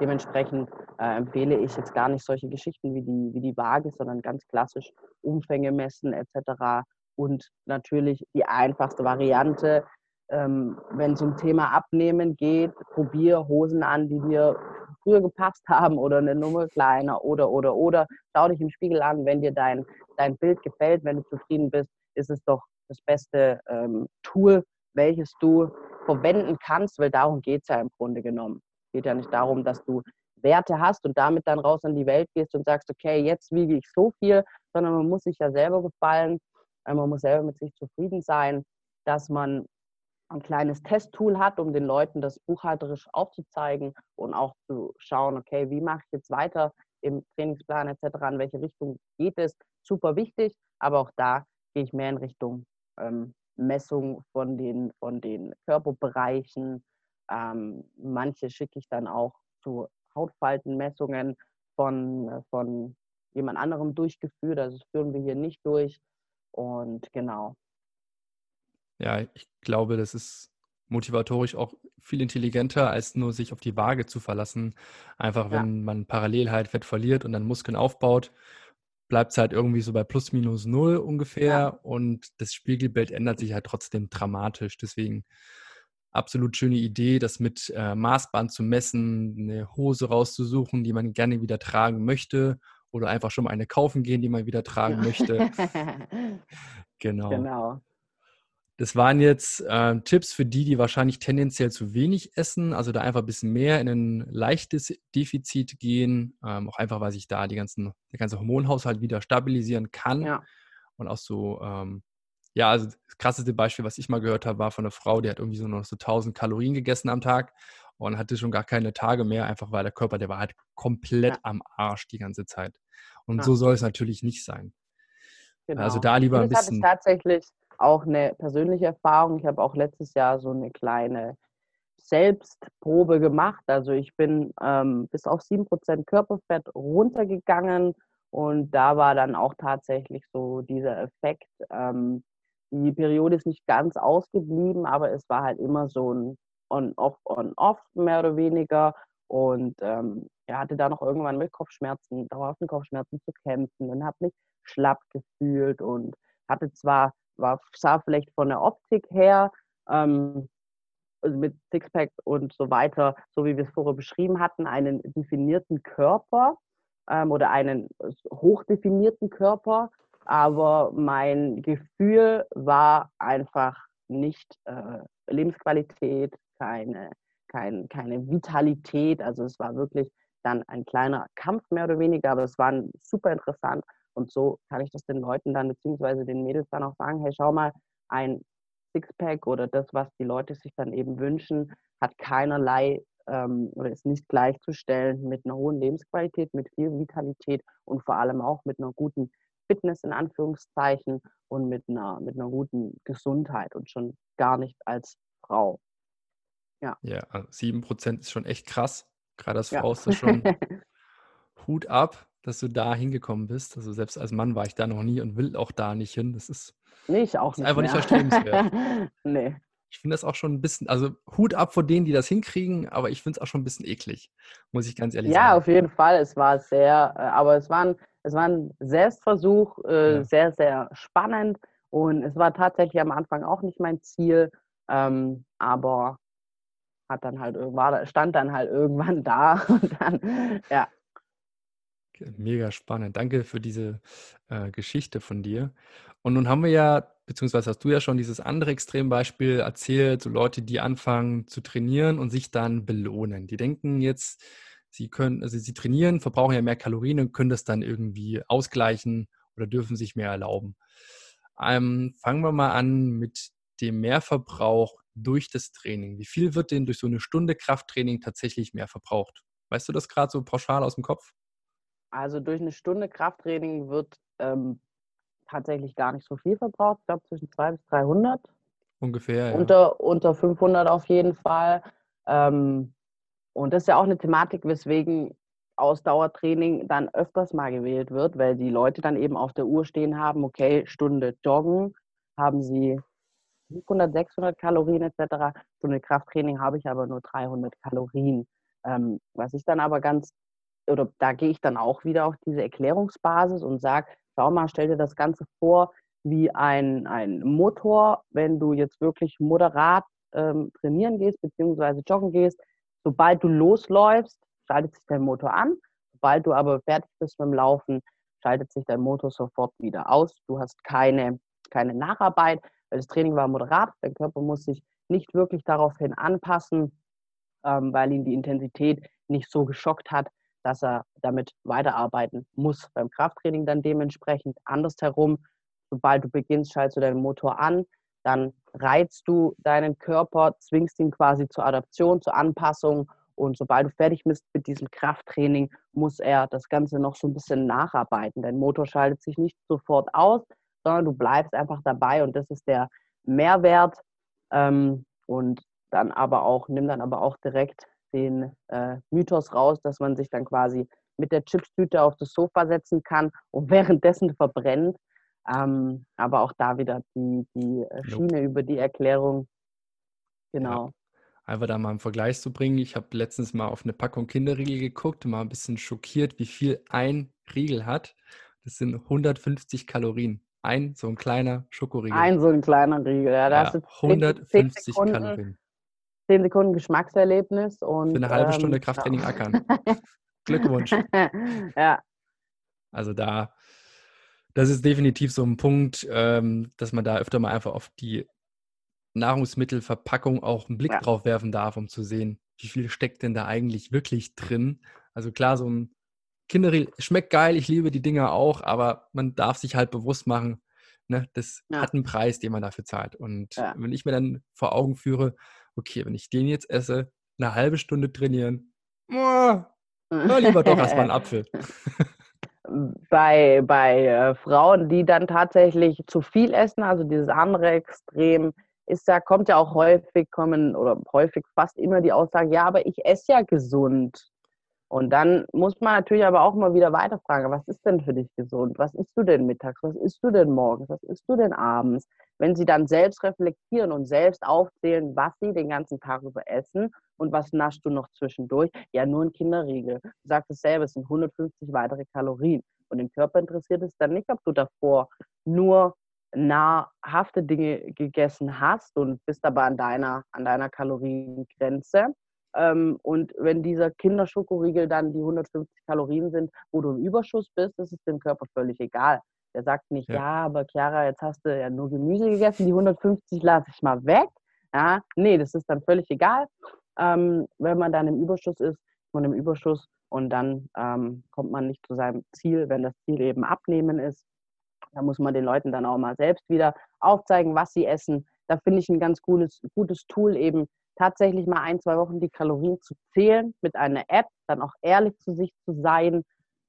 Dementsprechend äh, empfehle ich jetzt gar nicht solche Geschichten wie die, wie die Waage, sondern ganz klassisch Umfänge messen etc. Und natürlich die einfachste Variante, ähm, wenn es um Thema Abnehmen geht, probier Hosen an, die dir früher gepasst haben oder eine Nummer kleiner oder, oder, oder. Schau dich im Spiegel an, wenn dir dein, dein Bild gefällt, wenn du zufrieden bist, ist es doch das beste ähm, Tool, welches du verwenden kannst, weil darum geht es ja im Grunde genommen. Es geht ja nicht darum, dass du Werte hast und damit dann raus in die Welt gehst und sagst, okay, jetzt wiege ich so viel, sondern man muss sich ja selber gefallen, man muss selber mit sich zufrieden sein, dass man ein kleines Testtool hat, um den Leuten das buchhalterisch aufzuzeigen und auch zu schauen, okay, wie mache ich jetzt weiter im Trainingsplan etc., in welche Richtung geht es. Super wichtig, aber auch da gehe ich mehr in Richtung ähm, Messung von den, von den Körperbereichen. Ähm, manche schicke ich dann auch zu Hautfaltenmessungen von, von jemand anderem durchgeführt. Also das führen wir hier nicht durch. Und genau. Ja, ich glaube, das ist motivatorisch auch viel intelligenter, als nur sich auf die Waage zu verlassen. Einfach, Ja, wenn man parallel halt Fett verliert und dann Muskeln aufbaut, bleibt es halt irgendwie so bei plus minus null ja, ungefähr und das Spiegelbild ändert sich halt trotzdem dramatisch. Deswegen absolut schöne Idee, das mit äh, Maßband zu messen, eine Hose rauszusuchen, die man gerne wieder tragen möchte oder einfach schon mal eine kaufen gehen, die man wieder tragen möchte. <laughs> Genau. genau. Das waren jetzt äh, Tipps für die, die wahrscheinlich tendenziell zu wenig essen, also da einfach ein bisschen mehr in ein leichtes Defizit gehen, ähm, auch einfach, weil sich da die ganzen, der ganze Hormonhaushalt wieder stabilisieren kann Ja, und auch so, ähm, ja, also das krasseste Beispiel, was ich mal gehört habe, war von einer Frau, die hat irgendwie so noch so 1000 Kalorien gegessen am Tag und hatte schon gar keine Tage mehr, einfach weil der Körper, der war halt komplett ja, am Arsch die ganze Zeit. Und ja, so soll es natürlich nicht sein. Also genau. da lieber ein das hatte ich bisschen, tatsächlich auch eine persönliche Erfahrung. Ich habe auch letztes Jahr so eine kleine Selbstprobe gemacht. Also ich bin ähm, bis auf 7% Körperfett runtergegangen und da war dann auch tatsächlich so dieser Effekt. Ähm, die Periode ist nicht ganz ausgeblieben, aber es war halt immer so ein On-Off, On-Off mehr oder weniger. Und ähm, er hatte da noch irgendwann mit Kopfschmerzen, dauerhaften Kopfschmerzen zu kämpfen und habe mich schlapp gefühlt und hatte zwar, war, sah vielleicht von der Optik her, ähm, also mit Sixpack und so weiter, so wie wir es vorher beschrieben hatten, einen definierten Körper ähm, oder einen hochdefinierten Körper, aber mein Gefühl war einfach nicht äh, Lebensqualität, keine, kein, keine Vitalität. Also es war wirklich dann ein kleiner Kampf mehr oder weniger, aber es war super interessant. Und so kann ich das den Leuten dann, beziehungsweise den Mädels dann auch sagen, hey, schau mal, ein Sixpack oder das, was die Leute sich dann eben wünschen, hat keinerlei ähm, oder ist nicht gleichzustellen mit einer hohen Lebensqualität, mit viel Vitalität und vor allem auch mit einer guten Fitness in Anführungszeichen und mit einer, mit einer guten Gesundheit und schon gar nicht als Frau. Ja. ja, 7% ist schon echt krass. Gerade als Ja. Frau ist das schon <laughs> Hut ab, dass du da hingekommen bist. Also selbst als Mann war ich da noch nie und will auch da nicht hin. Das ist, nee, ich auch ist einfach mehr. nicht erstrebenswert. <laughs> nee. Ich finde das auch schon ein bisschen, also Hut ab vor denen, die das hinkriegen, aber ich finde es auch schon ein bisschen eklig, muss ich ganz ehrlich ja, sagen. Ja, auf jeden Fall. Es war sehr, äh, aber es war ein, es war ein Selbstversuch, äh, ja. sehr, sehr spannend und es war tatsächlich am Anfang auch nicht mein Ziel, ähm, aber hat dann halt war, stand dann halt irgendwann <laughs> da und dann, ja. Mega spannend. Danke für diese äh, Geschichte von dir. Und nun haben wir ja beziehungsweise hast du ja schon dieses andere Extrembeispiel erzählt, so Leute, die anfangen zu trainieren und sich dann belohnen. Die denken jetzt, sie können, also sie trainieren, verbrauchen ja mehr Kalorien und können das dann irgendwie ausgleichen oder dürfen sich mehr erlauben. Ähm, fangen wir mal an mit dem Mehrverbrauch durch das Training. Wie viel wird denn durch so eine Stunde Krafttraining tatsächlich mehr verbraucht? Weißt du das gerade so pauschal aus dem Kopf? Also durch eine Stunde Krafttraining wird ähm, tatsächlich gar nicht so viel verbraucht. Ich glaube zwischen 200 bis 300. Ungefähr, ja. Unter, unter 500 auf jeden Fall. Ähm, und das ist ja auch eine Thematik, weswegen Ausdauertraining dann öfters mal gewählt wird, weil die Leute dann eben auf der Uhr stehen haben, okay, Stunde Joggen, haben sie 500, 600 Kalorien etc. Stunde Krafttraining habe ich aber nur 300 Kalorien. Ähm, was ich dann aber ganz, oder da gehe ich dann auch wieder auf diese Erklärungsbasis und sage, Schau mal, stell dir das Ganze vor wie ein, ein Motor, wenn du jetzt wirklich moderat ähm, trainieren gehst, beziehungsweise joggen gehst. Sobald du losläufst, schaltet sich dein Motor an. Sobald du aber fertig bist mit dem Laufen, schaltet sich dein Motor sofort wieder aus. Du hast keine, keine Nacharbeit, weil das Training war moderat. Dein Körper muss sich nicht wirklich daraufhin anpassen, ähm, weil ihn die Intensität nicht so geschockt hat, dass er damit weiterarbeiten muss. Beim Krafttraining dann dementsprechend andersherum. Sobald du beginnst, schaltest du deinen Motor an, dann reizt du deinen Körper, zwingst ihn quasi zur Adaption, zur Anpassung. Und sobald du fertig bist mit diesem Krafttraining, muss er das Ganze noch so ein bisschen nacharbeiten. Dein Motor schaltet sich nicht sofort aus, sondern du bleibst einfach dabei und das ist der Mehrwert. Ähm, und dann aber auch, nimm dann aber auch direkt den äh, Mythos raus, dass man sich dann quasi mit der Chipstüte auf das Sofa setzen kann und <laughs> währenddessen verbrennt. Ähm, aber auch da wieder die, die äh, Schiene nope. über die Erklärung. Genau. Ja. Einfach da mal einen Vergleich zu bringen. Ich habe letztens mal auf eine Packung Kinderriegel geguckt, mal ein bisschen schockiert, wie viel ein Riegel hat. Das sind 150 Kalorien. Ein so ein kleiner Schokoriegel. Ein so ein kleiner Riegel, ja. Da ja, 150 Kalorien zehn Sekunden Geschmackserlebnis und. Für eine halbe ähm, Stunde Krafttraining ackern. <laughs> Glückwunsch. ja. Also da, das ist definitiv so ein Punkt, ähm, dass man da öfter mal einfach auf die Nahrungsmittelverpackung auch einen Blick ja. drauf werfen darf, um zu sehen, wie viel steckt denn da eigentlich wirklich drin. Also klar, so ein Kinderriegel schmeckt geil, ich liebe die Dinger auch, aber man darf sich halt bewusst machen, ne, das ja. hat einen Preis, den man dafür zahlt. Und ja. wenn ich mir dann vor Augen führe, okay, wenn ich den jetzt esse, eine halbe Stunde trainieren, oh, na, lieber doch erstmal einen <laughs> Apfel. bei, bei äh, Frauen, die dann tatsächlich zu viel essen, also dieses andere Extrem, ist da, kommt ja auch häufig kommen oder häufig fast immer die Aussage, ja, aber ich esse ja gesund. Und dann muss man natürlich aber auch mal wieder weiterfragen, was ist denn für dich gesund? Was isst du denn mittags? Was isst du denn morgens? Was isst du denn abends? Wenn sie dann selbst reflektieren und selbst aufzählen, was sie den ganzen Tag über essen und was naschst du noch zwischendurch? Ja, nur ein Kinderriegel. Du sagst es selber, es sind 150 weitere Kalorien. Und den Körper interessiert es dann nicht, ob du davor nur nahrhafte Dinge gegessen hast und bist aber an deiner, an deiner Kaloriengrenze und wenn dieser Kinderschokoriegel dann die 150 Kalorien sind, wo du im Überschuss bist, ist es dem Körper völlig egal. Der sagt nicht, ja, ja aber Chiara, jetzt hast du ja nur Gemüse gegessen, die 150 lasse ich mal weg. Ja, nee, das ist dann völlig egal. Ähm, wenn man dann im Überschuss ist, man im Überschuss und dann ähm, kommt man nicht zu seinem Ziel, wenn das Ziel eben abnehmen ist. Da muss man den Leuten dann auch mal selbst wieder aufzeigen, was sie essen. Da finde ich ein ganz cooles, gutes Tool eben tatsächlich mal ein, zwei Wochen die Kalorien zu zählen mit einer App, dann auch ehrlich zu sich zu sein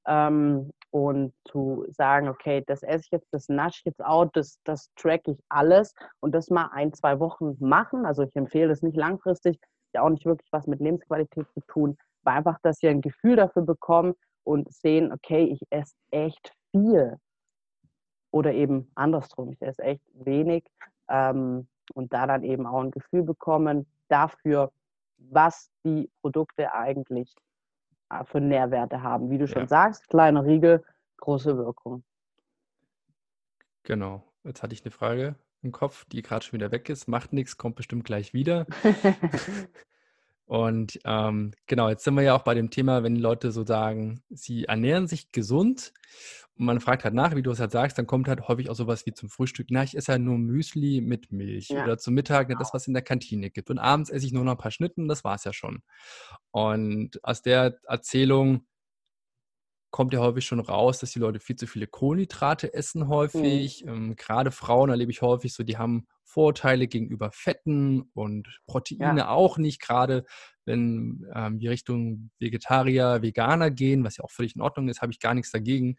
ähm, und zu sagen, okay, das esse ich jetzt, das nasche ich jetzt out, das, das track ich alles und das mal ein, zwei Wochen machen. Also ich empfehle das nicht langfristig, ja auch nicht wirklich was mit Lebensqualität zu tun, aber einfach, dass ihr ein Gefühl dafür bekommt und sehen, okay, ich esse echt viel. Oder eben andersrum, ich esse echt wenig ähm, und da dann eben auch ein Gefühl bekommen dafür, was die Produkte eigentlich äh, für Nährwerte haben. Wie du schon ja. sagst, kleiner Riegel, große Wirkung. Genau. Jetzt hatte ich eine Frage im Kopf, die gerade schon wieder weg ist. Macht nichts, kommt bestimmt gleich wieder. <laughs> Und ähm, genau, jetzt sind wir ja auch bei dem Thema, wenn Leute so sagen, sie ernähren sich gesund und man fragt halt nach, wie du es halt sagst, dann kommt halt häufig auch sowas wie zum Frühstück, na, ich esse halt nur Müsli mit Milch ja. oder zum Mittag genau. das, was in der Kantine gibt. Und abends esse ich nur noch ein paar Schnitten, das war es ja schon. Und aus der Erzählung kommt ja häufig schon raus, dass die Leute viel zu viele Kohlenhydrate essen häufig. Mhm. Ähm, gerade Frauen erlebe ich häufig so, die haben Vorurteile gegenüber Fetten und Proteine ja. auch nicht, gerade wenn ähm, wir Richtung Vegetarier, Veganer gehen, was ja auch völlig in Ordnung ist, habe ich gar nichts dagegen.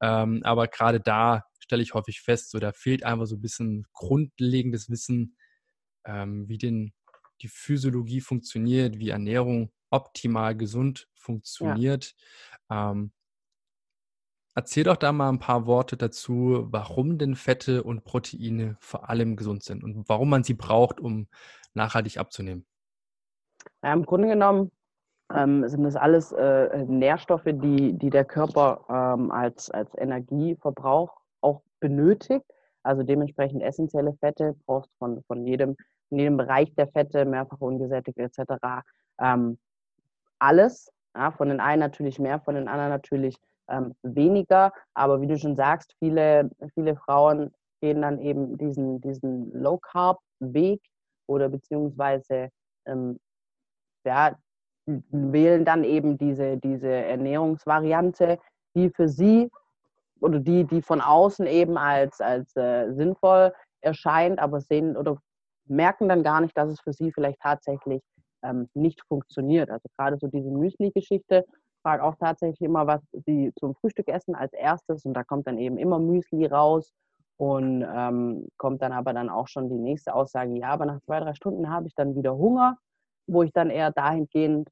Ähm, aber gerade da stelle ich häufig fest, so da fehlt einfach so ein bisschen grundlegendes Wissen, ähm, wie denn die Physiologie funktioniert, wie Ernährung optimal gesund funktioniert. Ja. Ähm, Erzähl doch da mal ein paar Worte dazu, warum denn Fette und Proteine vor allem gesund sind und warum man sie braucht, um nachhaltig abzunehmen. Ja, Im Grunde genommen ähm, sind das alles äh, Nährstoffe, die, die der Körper ähm, als, als Energieverbrauch auch benötigt. Also dementsprechend essentielle Fette brauchst von, von jedem, in jedem Bereich der Fette, mehrfach ungesättigt etc. Ähm, alles. Ja, von den einen natürlich mehr, von den anderen natürlich ähm, weniger. Aber wie du schon sagst, viele, viele Frauen gehen dann eben diesen, diesen Low-Carb-Weg oder beziehungsweise ähm, ja, wählen dann eben diese, diese Ernährungsvariante, die für sie oder die, die von außen eben als, als äh, sinnvoll erscheint, aber sehen oder merken dann gar nicht, dass es für sie vielleicht tatsächlich ähm, nicht funktioniert. Also gerade so diese Müsli-Geschichte, frage auch tatsächlich immer, was sie zum Frühstück essen als erstes und da kommt dann eben immer Müsli raus und ähm, kommt dann aber dann auch schon die nächste Aussage, ja, aber nach zwei, drei Stunden habe ich dann wieder Hunger, wo ich dann eher dahingehend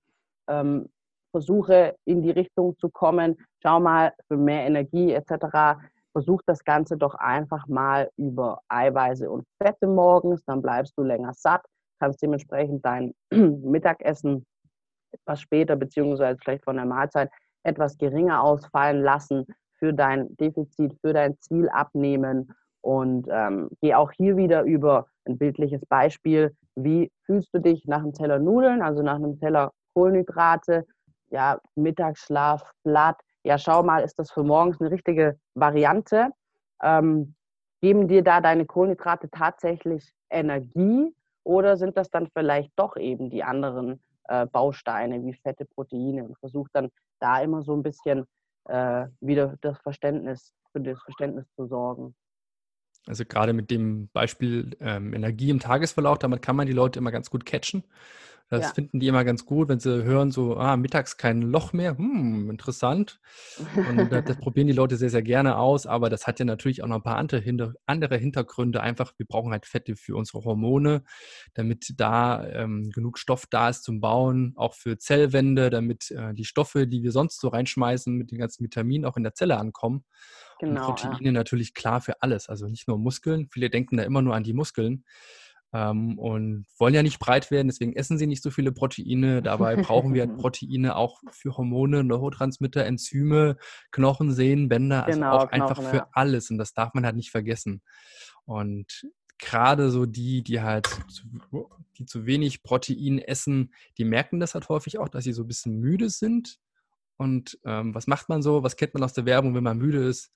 ähm, versuche, in die Richtung zu kommen, schau mal, für mehr Energie etc., versuch das Ganze doch einfach mal über Eiweiße und Fette morgens, dann bleibst du länger satt, kannst dementsprechend dein <clears throat> Mittagessen etwas später, beziehungsweise vielleicht von der Mahlzeit etwas geringer ausfallen lassen für dein Defizit, für dein Ziel abnehmen. Und ähm, geh auch hier wieder über ein bildliches Beispiel. Wie fühlst du dich nach einem Teller Nudeln, also nach einem Teller Kohlenhydrate, ja, Mittagsschlaf, Blatt? Ja, schau mal, ist das für morgens eine richtige Variante? Ähm, geben dir da deine Kohlenhydrate tatsächlich Energie oder sind das dann vielleicht doch eben die anderen äh, Bausteine wie Fette, Proteine und versuche dann da immer so ein bisschen äh, wieder das Verständnis, für das Verständnis zu sorgen. Also gerade mit dem Beispiel ähm, Energie im Tagesverlauf, damit kann man die Leute immer ganz gut catchen. Das ja. finden die immer ganz gut, wenn sie hören, so, ah, mittags kein Loch mehr, hm, interessant. Und das, das, <laughs> probieren die Leute sehr, sehr gerne aus, aber das hat ja natürlich auch noch ein paar andere, hinter, andere Hintergründe. Einfach, wir brauchen halt Fette für unsere Hormone, damit da ähm, genug Stoff da ist zum Bauen, auch für Zellwände, damit äh, die Stoffe, die wir sonst so reinschmeißen, mit den ganzen Vitaminen auch in der Zelle ankommen. Genau, und Proteine ja. natürlich klar für alles, also nicht nur Muskeln. Viele denken da immer nur an die Muskeln ähm, und wollen ja nicht breit werden, deswegen essen sie nicht so viele Proteine. Dabei brauchen wir <laughs> Proteine auch für Hormone, Neurotransmitter, Enzyme, Knochen, Sehnen, Bänder, also genau, auch Knochen, einfach für ja. alles. Und das darf man halt nicht vergessen. Und gerade so die, die halt zu, die zu wenig Protein essen, die merken das halt häufig auch, dass sie so ein bisschen müde sind. Und ähm, was macht man so? Was kennt man aus der Werbung, wenn man müde ist?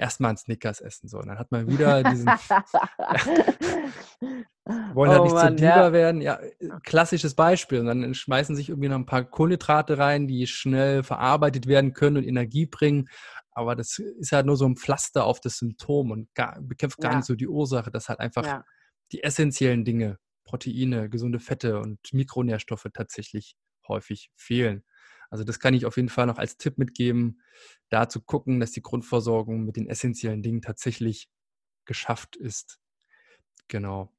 Erstmal einen Snickers essen. So. Und dann hat man wieder diesen. <laughs> wollen halt oh, nicht Mann, zu Diva ja. werden. Ja, äh, klassisches Beispiel. Und dann schmeißen sich irgendwie noch ein paar Kohlenhydrate rein, die schnell verarbeitet werden können und Energie bringen. Aber das ist halt nur so ein Pflaster auf das Symptom und gar, bekämpft gar ja. nicht so die Ursache, dass halt einfach ja. die essentiellen Dinge, Proteine, gesunde Fette und Mikronährstoffe tatsächlich häufig fehlen. Also das kann ich auf jeden Fall noch als Tipp mitgeben, da zu gucken, dass die Grundversorgung mit den essentiellen Dingen tatsächlich geschafft ist. Genau.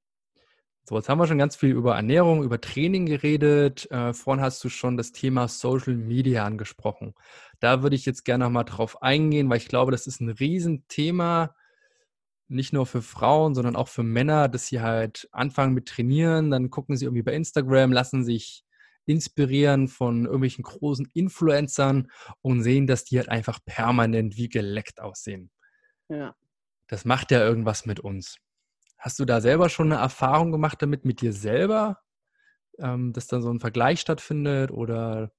So, jetzt haben wir schon ganz viel über Ernährung, über Training geredet. Äh, vorhin hast du schon das Thema Social Media angesprochen. Da würde ich jetzt gerne nochmal drauf eingehen, weil ich glaube, das ist ein Riesenthema, nicht nur für Frauen, sondern auch für Männer, dass sie halt anfangen mit Trainieren, dann gucken sie irgendwie bei Instagram, lassen sich inspirieren von irgendwelchen großen Influencern und sehen, dass die halt einfach permanent wie geleckt aussehen. Ja. Das macht ja irgendwas mit uns. Hast du da selber schon eine Erfahrung gemacht damit mit dir selber, ähm, dass dann so ein Vergleich stattfindet oder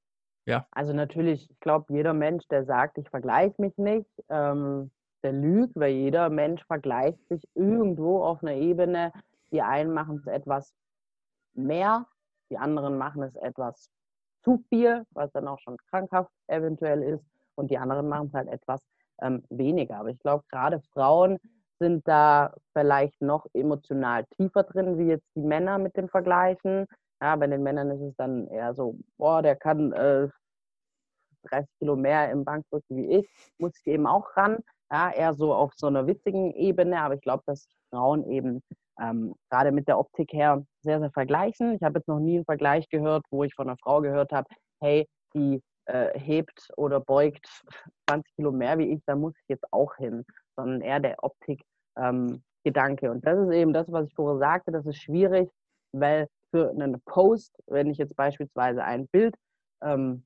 ja? Also natürlich, ich glaube, jeder Mensch, der sagt, ich vergleiche mich nicht, ähm, der lügt, weil jeder Mensch vergleicht sich irgendwo auf einer Ebene. Die einen machen es etwas mehr, die anderen machen es etwas zu viel, was dann auch schon krankhaft eventuell ist, und die anderen machen es halt etwas ähm, weniger. Aber ich glaube, gerade Frauen sind da vielleicht noch emotional tiefer drin, wie jetzt die Männer mit dem Vergleichen. Ja, bei den Männern ist es dann eher so, boah, der kann äh, 30 Kilo mehr im Bankdrücken wie ich, muss ich eben auch ran. Ja, eher so auf so einer witzigen Ebene, aber ich glaube, dass Frauen eben ähm, gerade mit der Optik her sehr, sehr vergleichen. Ich habe jetzt noch nie einen Vergleich gehört, wo ich von einer Frau gehört habe, hey, die äh, hebt oder beugt <laughs> 20 Kilo mehr wie ich, da muss ich jetzt auch hin, sondern eher der Optik-Gedanke. Ähm, Und das ist eben das, was ich vorher sagte, das ist schwierig, weil für einen Post, wenn ich jetzt beispielsweise ein Bild ähm,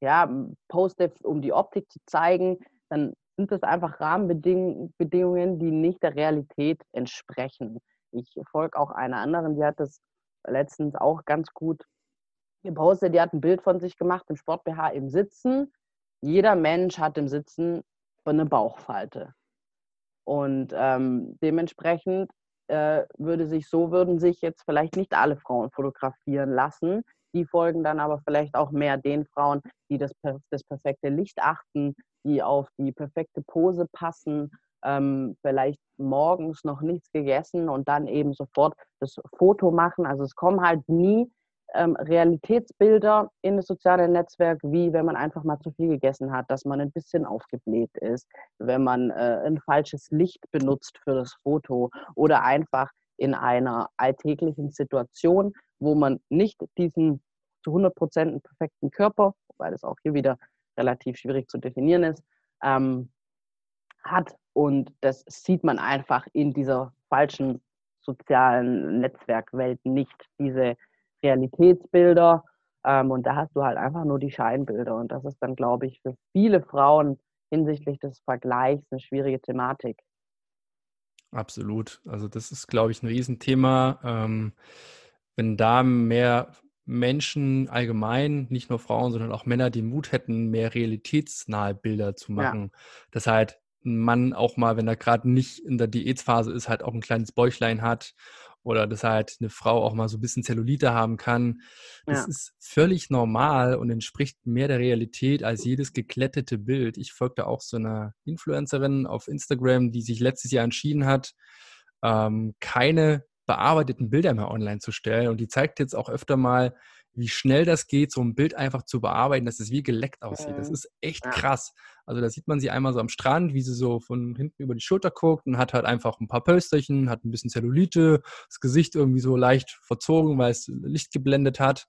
ja, poste, um die Optik zu zeigen, dann sind das einfach Rahmenbedingungen, die nicht der Realität entsprechen. Ich folge auch einer anderen, die hat das letztens auch ganz gut gepostet. Die hat ein Bild von sich gemacht im Sport BH im Sitzen. Jeder Mensch hat im Sitzen eine Bauchfalte. Und ähm, dementsprechend äh, würde sich so würden sich jetzt vielleicht nicht alle Frauen fotografieren lassen. Die folgen dann aber vielleicht auch mehr den Frauen, die das, das perfekte Licht achten, die auf die perfekte Pose passen, ähm, vielleicht morgens noch nichts gegessen und dann eben sofort das Foto machen. Also es kommen halt nie ähm, Realitätsbilder in das soziale Netzwerk, wie wenn man einfach mal zu viel gegessen hat, dass man ein bisschen aufgebläht ist, wenn man äh, ein falsches Licht benutzt für das Foto oder einfach in einer alltäglichen Situation, wo man nicht diesen zu 100 Prozent perfekten Körper, weil es auch hier wieder relativ schwierig zu definieren ist, ähm, hat. Und das sieht man einfach in dieser falschen sozialen Netzwerkwelt nicht, diese Realitätsbilder. Ähm, und da hast du halt einfach nur die Scheinbilder. Und das ist dann, glaube ich, für viele Frauen hinsichtlich des Vergleichs eine schwierige Thematik. Absolut. Also das ist, glaube ich, ein Riesenthema. Ähm, wenn da mehr Menschen allgemein, nicht nur Frauen, sondern auch Männer, die Mut hätten, mehr realitätsnahe Bilder zu machen. Ja. Dass halt ein Mann auch mal, wenn er gerade nicht in der Diätphase ist, halt auch ein kleines Bäuchlein hat oder dass halt eine Frau auch mal so ein bisschen Zellulite haben kann. Das ja. ist völlig normal und entspricht mehr der Realität als jedes geklettete Bild. Ich folgte auch so einer Influencerin auf Instagram, die sich letztes Jahr entschieden hat, ähm, keine bearbeiteten Bilder mehr online zu stellen. Und die zeigt jetzt auch öfter mal, wie schnell das geht, so ein Bild einfach zu bearbeiten, dass es wie geleckt aussieht. Das mhm. ist echt ja. krass. Also da sieht man sie einmal so am Strand, wie sie so von hinten über die Schulter guckt und hat halt einfach ein paar Pölsterchen, hat ein bisschen Zellulite, das Gesicht irgendwie so leicht verzogen, weil es Licht geblendet hat.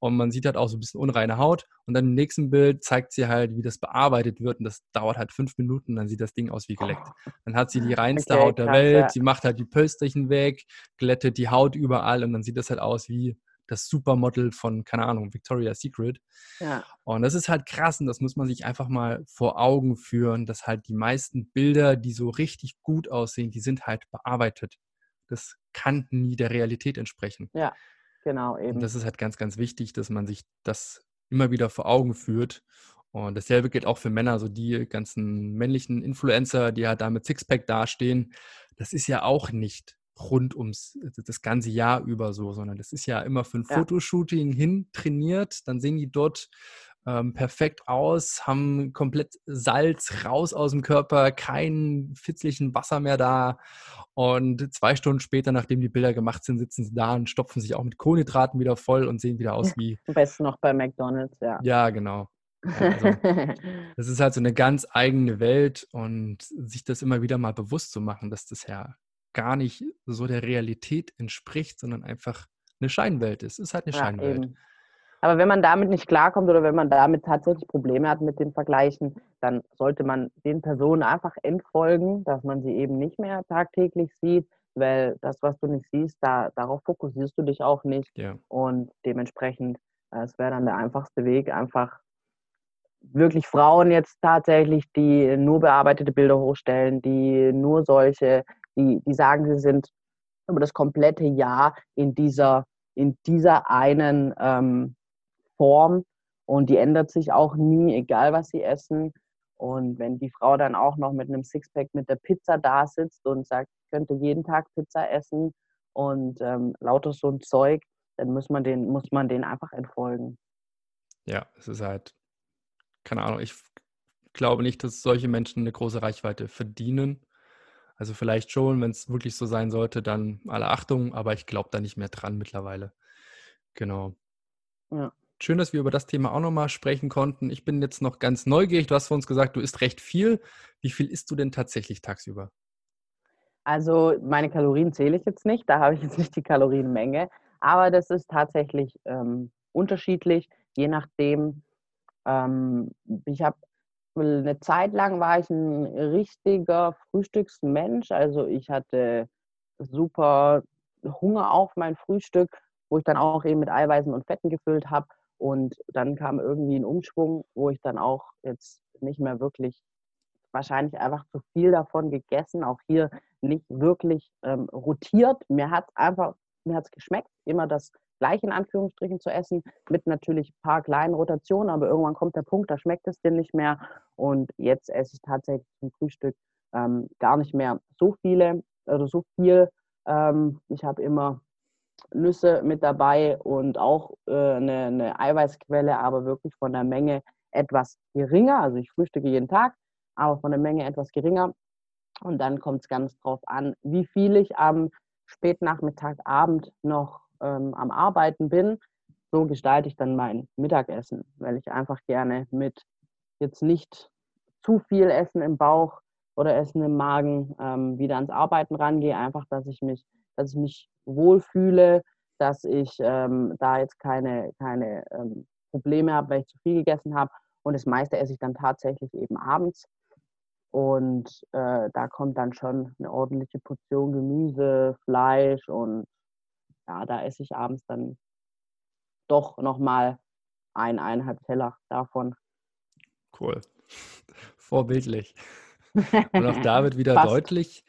Und man sieht halt auch so ein bisschen unreine Haut. Und dann im nächsten Bild zeigt sie halt, wie das bearbeitet wird. Und das dauert halt fünf Minuten, dann sieht das Ding aus wie geleckt. Dann hat sie die <laughs> reinste okay, Haut der krass, Welt, ja. sie macht halt die Pölsterchen weg, glättet die Haut überall und dann sieht das halt aus wie das Supermodel von, keine Ahnung, Victoria's Secret. Ja. Und das ist halt krass und das muss man sich einfach mal vor Augen führen, dass halt die meisten Bilder, die so richtig gut aussehen, die sind halt bearbeitet. Das kann nie der Realität entsprechen. Ja, genau eben. Und das ist halt ganz, ganz wichtig, dass man sich das immer wieder vor Augen führt. Und dasselbe gilt auch für Männer, so die ganzen männlichen Influencer, die halt da mit Sixpack dastehen. Das ist ja auch nicht rund ums das ganze Jahr über so, sondern das ist ja immer für ein ja. Fotoshooting hin trainiert. Dann sehen die dort ähm, perfekt aus, haben komplett Salz raus aus dem Körper, kein fitzlichen Wasser mehr da. Und zwei Stunden später, nachdem die Bilder gemacht sind, sitzen sie da und stopfen sich auch mit Kohlenhydraten wieder voll und sehen wieder aus wie. Am besten noch bei McDonalds, ja. Ja, genau. Also, <laughs> das ist halt so eine ganz eigene Welt und sich das immer wieder mal bewusst zu machen, dass das ja gar nicht so der Realität entspricht, sondern einfach eine Scheinwelt ist. Es ist halt eine ja, Scheinwelt. Eben. Aber wenn man damit nicht klarkommt oder wenn man damit tatsächlich Probleme hat mit den Vergleichen, dann sollte man den Personen einfach entfolgen, dass man sie eben nicht mehr tagtäglich sieht, weil das, was du nicht siehst, da, darauf fokussierst du dich auch nicht. Ja. Und dementsprechend, äh, es wäre dann der einfachste Weg, einfach wirklich Frauen jetzt tatsächlich, die nur bearbeitete Bilder hochstellen, die nur solche, die, die sagen, sie sind über das komplette Jahr in dieser, in dieser einen ähm, Form und die ändert sich auch nie, egal was sie essen. Und wenn die Frau dann auch noch mit einem Sixpack mit der Pizza da sitzt und sagt, ich könnte jeden Tag Pizza essen und ähm, lauter so ein Zeug, dann muss man den, muss man den einfach entfolgen. Ja, es ist halt, keine Ahnung, ich glaube nicht, dass solche Menschen eine große Reichweite verdienen. Also vielleicht schon, wenn es wirklich so sein sollte, dann alle Achtung, aber ich glaube da nicht mehr dran mittlerweile. Genau. Ja. Schön, dass wir über das Thema auch nochmal sprechen konnten. Ich bin jetzt noch ganz neugierig. Du hast vor uns gesagt, du isst recht viel. Wie viel isst du denn tatsächlich tagsüber? Also meine Kalorien zähle ich jetzt nicht. Da habe ich jetzt nicht die Kalorienmenge. Aber das ist tatsächlich ähm, unterschiedlich, je nachdem. Ähm, ich habe eine Zeit lang war ich ein richtiger Frühstücksmensch. Also ich hatte super Hunger auf mein Frühstück, wo ich dann auch eben mit Eiweißen und Fetten gefüllt habe. Und dann kam irgendwie ein Umschwung, wo ich dann auch jetzt nicht mehr wirklich, wahrscheinlich einfach zu viel davon gegessen, auch hier nicht wirklich ähm, rotiert. Mir hat einfach, mir hat es geschmeckt, immer das gleiche in Anführungsstrichen zu essen, mit natürlich ein paar kleinen Rotationen, aber irgendwann kommt der Punkt, da schmeckt es dir nicht mehr. Und jetzt esse ich tatsächlich zum Frühstück ähm, gar nicht mehr so viele oder so viel. Ähm, ich habe immer Nüsse mit dabei und auch äh, eine, eine Eiweißquelle, aber wirklich von der Menge etwas geringer. Also ich frühstücke jeden Tag, aber von der Menge etwas geringer. Und dann kommt es ganz drauf an, wie viel ich am Spätnachmittag, Abend noch ähm, am Arbeiten bin. So gestalte ich dann mein Mittagessen, weil ich einfach gerne mit jetzt nicht zu viel Essen im Bauch oder Essen im Magen ähm, wieder ans Arbeiten rangehe. Einfach, dass ich mich, dass ich mich wohlfühle, dass ich ähm, da jetzt keine, keine ähm, Probleme habe, weil ich zu viel gegessen habe. Und das meiste esse ich dann tatsächlich eben abends. Und äh, da kommt dann schon eine ordentliche Portion Gemüse, Fleisch und ja, da esse ich abends dann doch nochmal ein, eineinhalb Teller davon. Cool. <laughs> Vorbildlich. <laughs> Und auch da wird wieder deutlich,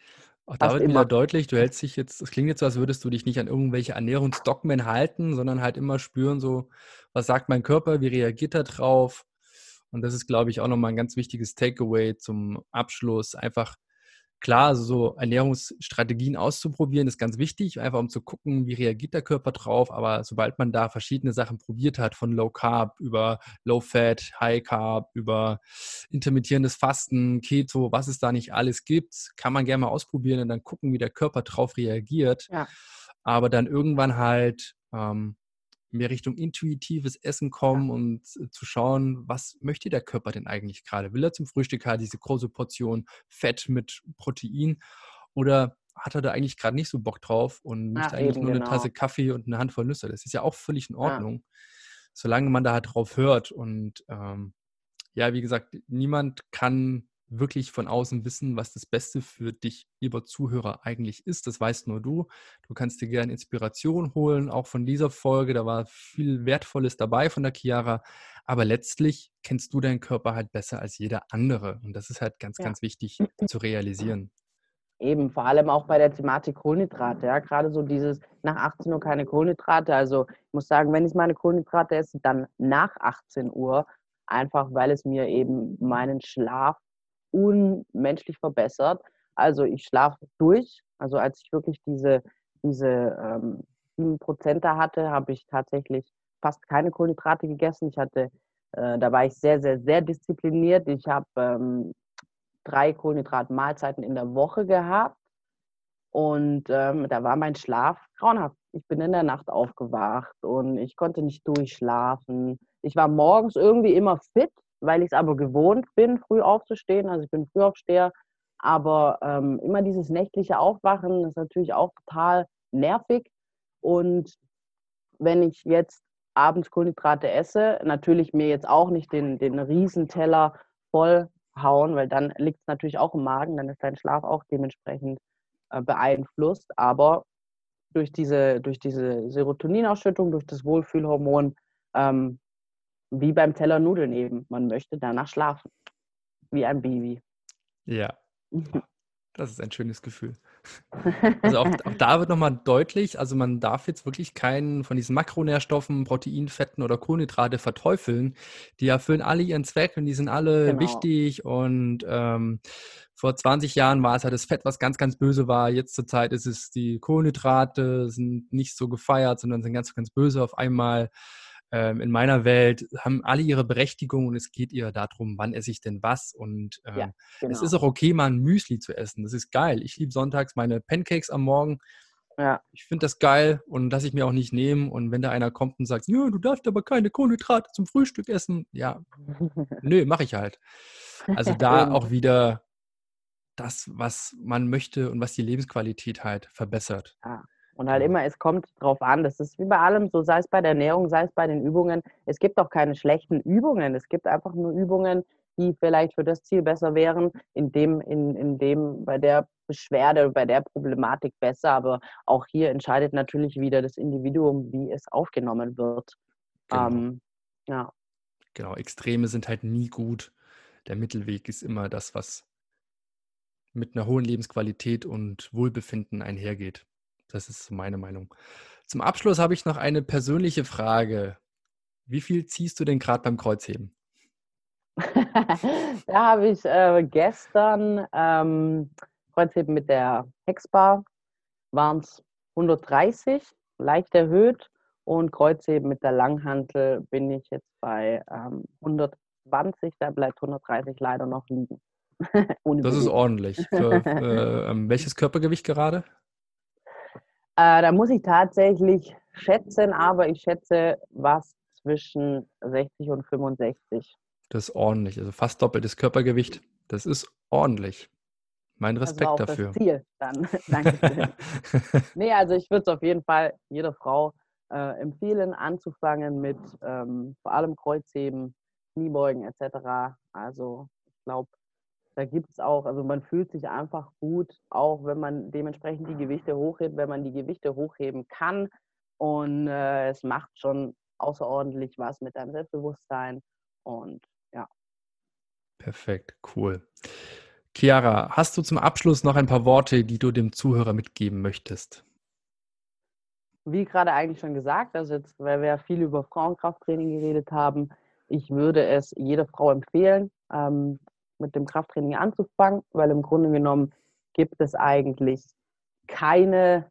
auch da wird wieder deutlich, du hältst dich jetzt, es klingt jetzt so, als würdest du dich nicht an irgendwelche Ernährungsdogmen halten, sondern halt immer spüren, so, was sagt mein Körper, wie reagiert er drauf? Und das ist, glaube ich, auch nochmal ein ganz wichtiges Takeaway zum Abschluss. Einfach Klar, also so Ernährungsstrategien auszuprobieren ist ganz wichtig, einfach um zu gucken, wie reagiert der Körper drauf. Aber sobald man da verschiedene Sachen probiert hat, von Low Carb über Low Fat, High Carb, über intermittierendes Fasten, Keto, was es da nicht alles gibt, kann man gerne mal ausprobieren und dann gucken, wie der Körper drauf reagiert. Ja. Aber dann irgendwann halt ähm, mehr Richtung intuitives Essen kommen ja. und äh, zu schauen, was möchte der Körper denn eigentlich gerade? Will er zum Frühstück halt diese große Portion Fett mit Protein oder hat er da eigentlich gerade nicht so Bock drauf und möchte eigentlich nur genau. eine Tasse Kaffee und eine Handvoll Nüsse? Das ist ja auch völlig in Ordnung, ja. solange man da halt drauf hört. Und ähm, ja, wie gesagt, niemand kann wirklich von außen wissen, was das Beste für dich, lieber Zuhörer, eigentlich ist. Das weißt nur du. Du kannst dir gerne Inspiration holen, auch von dieser Folge. Da war viel Wertvolles dabei von der Chiara. Aber letztlich kennst du deinen Körper halt besser als jeder andere. Und das ist halt ganz, ja. ganz wichtig <laughs> zu realisieren. Eben, vor allem auch bei der Thematik Kohlenhydrate. Ja, gerade so dieses nach 18 Uhr keine Kohlenhydrate. Also ich muss sagen, wenn ich meine Kohlenhydrate esse, dann nach 18 Uhr, einfach weil es mir eben meinen Schlaf unmenschlich verbessert. Also ich schlafe durch. Also als ich wirklich diese, diese ähm, 7% da hatte, habe ich tatsächlich fast keine Kohlenhydrate gegessen. Ich hatte, äh, da war ich sehr, sehr, sehr diszipliniert. Ich habe ähm, drei Kohlenhydratmahlzeiten in der Woche gehabt. Und ähm, da war mein Schlaf grauenhaft. Ich bin in der Nacht aufgewacht und ich konnte nicht durchschlafen. Ich war morgens irgendwie immer fit, weil ich es aber gewohnt bin, früh aufzustehen. Also ich bin Frühaufsteher, Aber ähm, immer dieses nächtliche Aufwachen ist natürlich auch total nervig. Und wenn ich jetzt abends Kohlenhydrate esse, natürlich mir jetzt auch nicht den, den Riesenteller voll hauen, weil dann liegt es natürlich auch im Magen, dann ist dein Schlaf auch dementsprechend äh, beeinflusst. Aber durch diese, durch diese Serotoninausschüttung, durch das Wohlfühlhormon, ähm, wie beim Teller Nudeln eben, man möchte danach schlafen, wie ein Baby. Ja, <laughs> das ist ein schönes Gefühl. Also auch, auch da wird nochmal deutlich, also man darf jetzt wirklich keinen von diesen Makronährstoffen, Protein, Fetten oder Kohlenhydrate verteufeln. Die erfüllen alle ihren Zweck und die sind alle genau. wichtig. Und ähm, vor 20 Jahren war es ja das Fett, was ganz, ganz böse war. Jetzt zur Zeit ist es die Kohlenhydrate, sind nicht so gefeiert, sondern sind ganz, ganz böse auf einmal ähm, in meiner Welt haben alle ihre Berechtigung und es geht ihr darum, wann esse ich denn was. Und ähm, ja, genau. es ist auch okay, mal ein Müsli zu essen. Das ist geil. Ich liebe sonntags meine Pancakes am Morgen. Ja. Ich finde das geil und lasse ich mir auch nicht nehmen. Und wenn da einer kommt und sagt, ja, du darfst aber keine Kohlenhydrate zum Frühstück essen, ja, <laughs> nö, mache ich halt. Also <laughs> da auch wieder das, was man möchte und was die Lebensqualität halt verbessert. Ja. Und halt immer, es kommt drauf an. Das ist wie bei allem so, sei es bei der Ernährung, sei es bei den Übungen. Es gibt auch keine schlechten Übungen. Es gibt einfach nur Übungen, die vielleicht für das Ziel besser wären, in dem, in, in dem, bei der Beschwerde, bei der Problematik besser. Aber auch hier entscheidet natürlich wieder das Individuum, wie es aufgenommen wird. Genau. Ähm, ja. Genau, Extreme sind halt nie gut. Der Mittelweg ist immer das, was mit einer hohen Lebensqualität und Wohlbefinden einhergeht. Das ist meine Meinung. Zum Abschluss habe ich noch eine persönliche Frage. Wie viel ziehst du denn gerade beim Kreuzheben? <laughs> da habe ich äh, gestern ähm, Kreuzheben mit der Hexbar waren es 130, leicht erhöht. Und Kreuzheben mit der Langhantel bin ich jetzt bei ähm, 120, da bleibt 130 leider noch liegen. <laughs> das ist ordentlich. Für, <laughs> äh, ähm, welches Körpergewicht gerade? Äh, da muss ich tatsächlich schätzen, aber ich schätze was zwischen 60 und 65. Das ist ordentlich, also fast doppeltes Körpergewicht. Das ist ordentlich. Mein Respekt auch dafür. Das Ziel dann. <laughs> Danke. nee, also ich würde es auf jeden Fall jeder Frau äh, empfehlen, anzufangen mit ähm, vor allem Kreuzheben, Kniebeugen etc. Also ich glaube, da gibt es auch, also man fühlt sich einfach gut, auch wenn man dementsprechend die Gewichte hochhebt, wenn man die Gewichte hochheben kann. Und äh, es macht schon außerordentlich was mit deinem Selbstbewusstsein. Und ja. Perfekt, cool. Chiara, hast du zum Abschluss noch ein paar Worte, die du dem Zuhörer mitgeben möchtest? Wie gerade eigentlich schon gesagt, also jetzt, weil wir ja viel über Frauenkrafttraining geredet haben, ich würde es jeder Frau empfehlen, ähm, mit dem Krafttraining anzufangen, weil im Grunde genommen gibt es eigentlich keine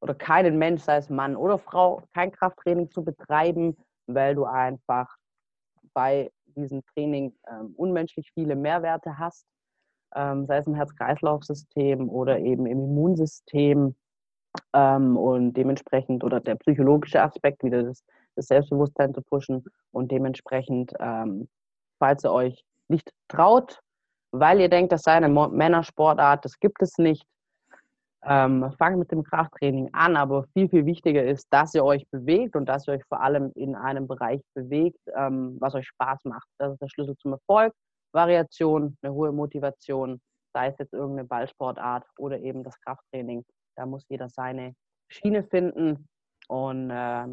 oder keinen Mensch, sei es Mann oder Frau, kein Krafttraining zu betreiben, weil du einfach bei diesem Training ähm, unmenschlich viele Mehrwerte hast, ähm, sei es im Herz-Kreislauf-System oder eben im Immunsystem ähm, und dementsprechend oder der psychologische Aspekt, wieder das, das Selbstbewusstsein zu pushen und dementsprechend, ähm, falls ihr euch nicht traut, weil ihr denkt, das sei eine Männersportart, das gibt es nicht. Ähm, fangt mit dem Krafttraining an, aber viel, viel wichtiger ist, dass ihr euch bewegt und dass ihr euch vor allem in einem Bereich bewegt, ähm, was euch Spaß macht. Das ist der Schlüssel zum Erfolg. Variation, eine hohe Motivation, sei es jetzt irgendeine Ballsportart oder eben das Krafttraining. Da muss jeder seine Schiene finden und äh,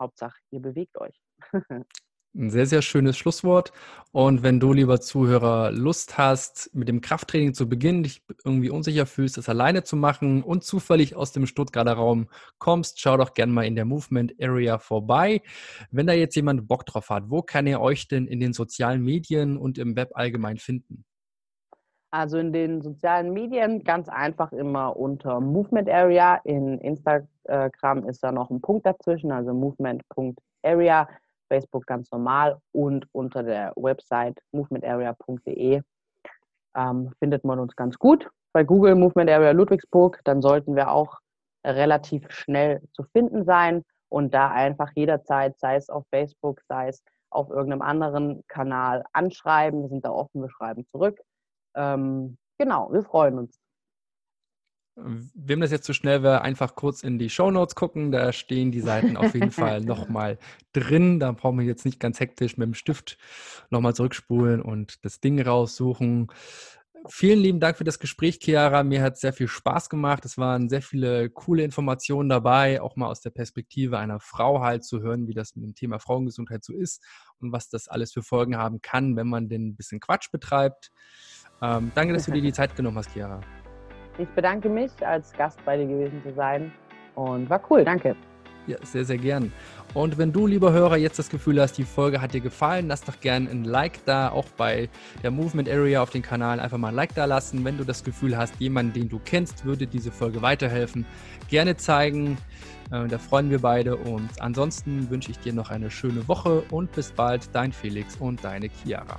Hauptsache, ihr bewegt euch. <laughs> Ein sehr, sehr schönes Schlusswort. Und wenn du, lieber Zuhörer, Lust hast, mit dem Krafttraining zu beginnen, dich irgendwie unsicher fühlst, das alleine zu machen und zufällig aus dem Stuttgarter Raum kommst, schau doch gerne mal in der Movement Area vorbei. Wenn da jetzt jemand Bock drauf hat, wo kann er euch denn in den sozialen Medien und im Web allgemein finden? Also in den sozialen Medien ganz einfach immer unter Movement Area. In Instagram ist da noch ein Punkt dazwischen, also movement.area. Facebook ganz normal und unter der Website movementarea.de ähm, findet man uns ganz gut. Bei Google Movement Area Ludwigsburg, dann sollten wir auch relativ schnell zu finden sein und da einfach jederzeit, sei es auf Facebook, sei es auf irgendeinem anderen Kanal anschreiben. Wir sind da offen, wir schreiben zurück. Ähm, genau, wir freuen uns. Wem das jetzt zu schnell wäre, einfach kurz in die Show Notes gucken. Da stehen die Seiten auf jeden Fall <laughs> nochmal drin. Da brauchen wir jetzt nicht ganz hektisch mit dem Stift nochmal zurückspulen und das Ding raussuchen. Vielen lieben Dank für das Gespräch, Chiara. Mir hat sehr viel Spaß gemacht. Es waren sehr viele coole Informationen dabei, auch mal aus der Perspektive einer Frau halt zu hören, wie das mit dem Thema Frauengesundheit so ist und was das alles für Folgen haben kann, wenn man den ein bisschen Quatsch betreibt. Ähm, danke, dass du dir die <laughs> Zeit genommen hast, Chiara. Ich bedanke mich, als Gast bei dir gewesen zu sein und war cool. Danke. Ja, sehr, sehr gern. Und wenn du, lieber Hörer, jetzt das Gefühl hast, die Folge hat dir gefallen, lass doch gerne ein Like da, auch bei der Movement Area auf den Kanal einfach mal ein Like da lassen. Wenn du das Gefühl hast, jemand, den du kennst, würde diese Folge weiterhelfen, gerne zeigen. Äh, da freuen wir beide. Und ansonsten wünsche ich dir noch eine schöne Woche und bis bald, dein Felix und deine Chiara.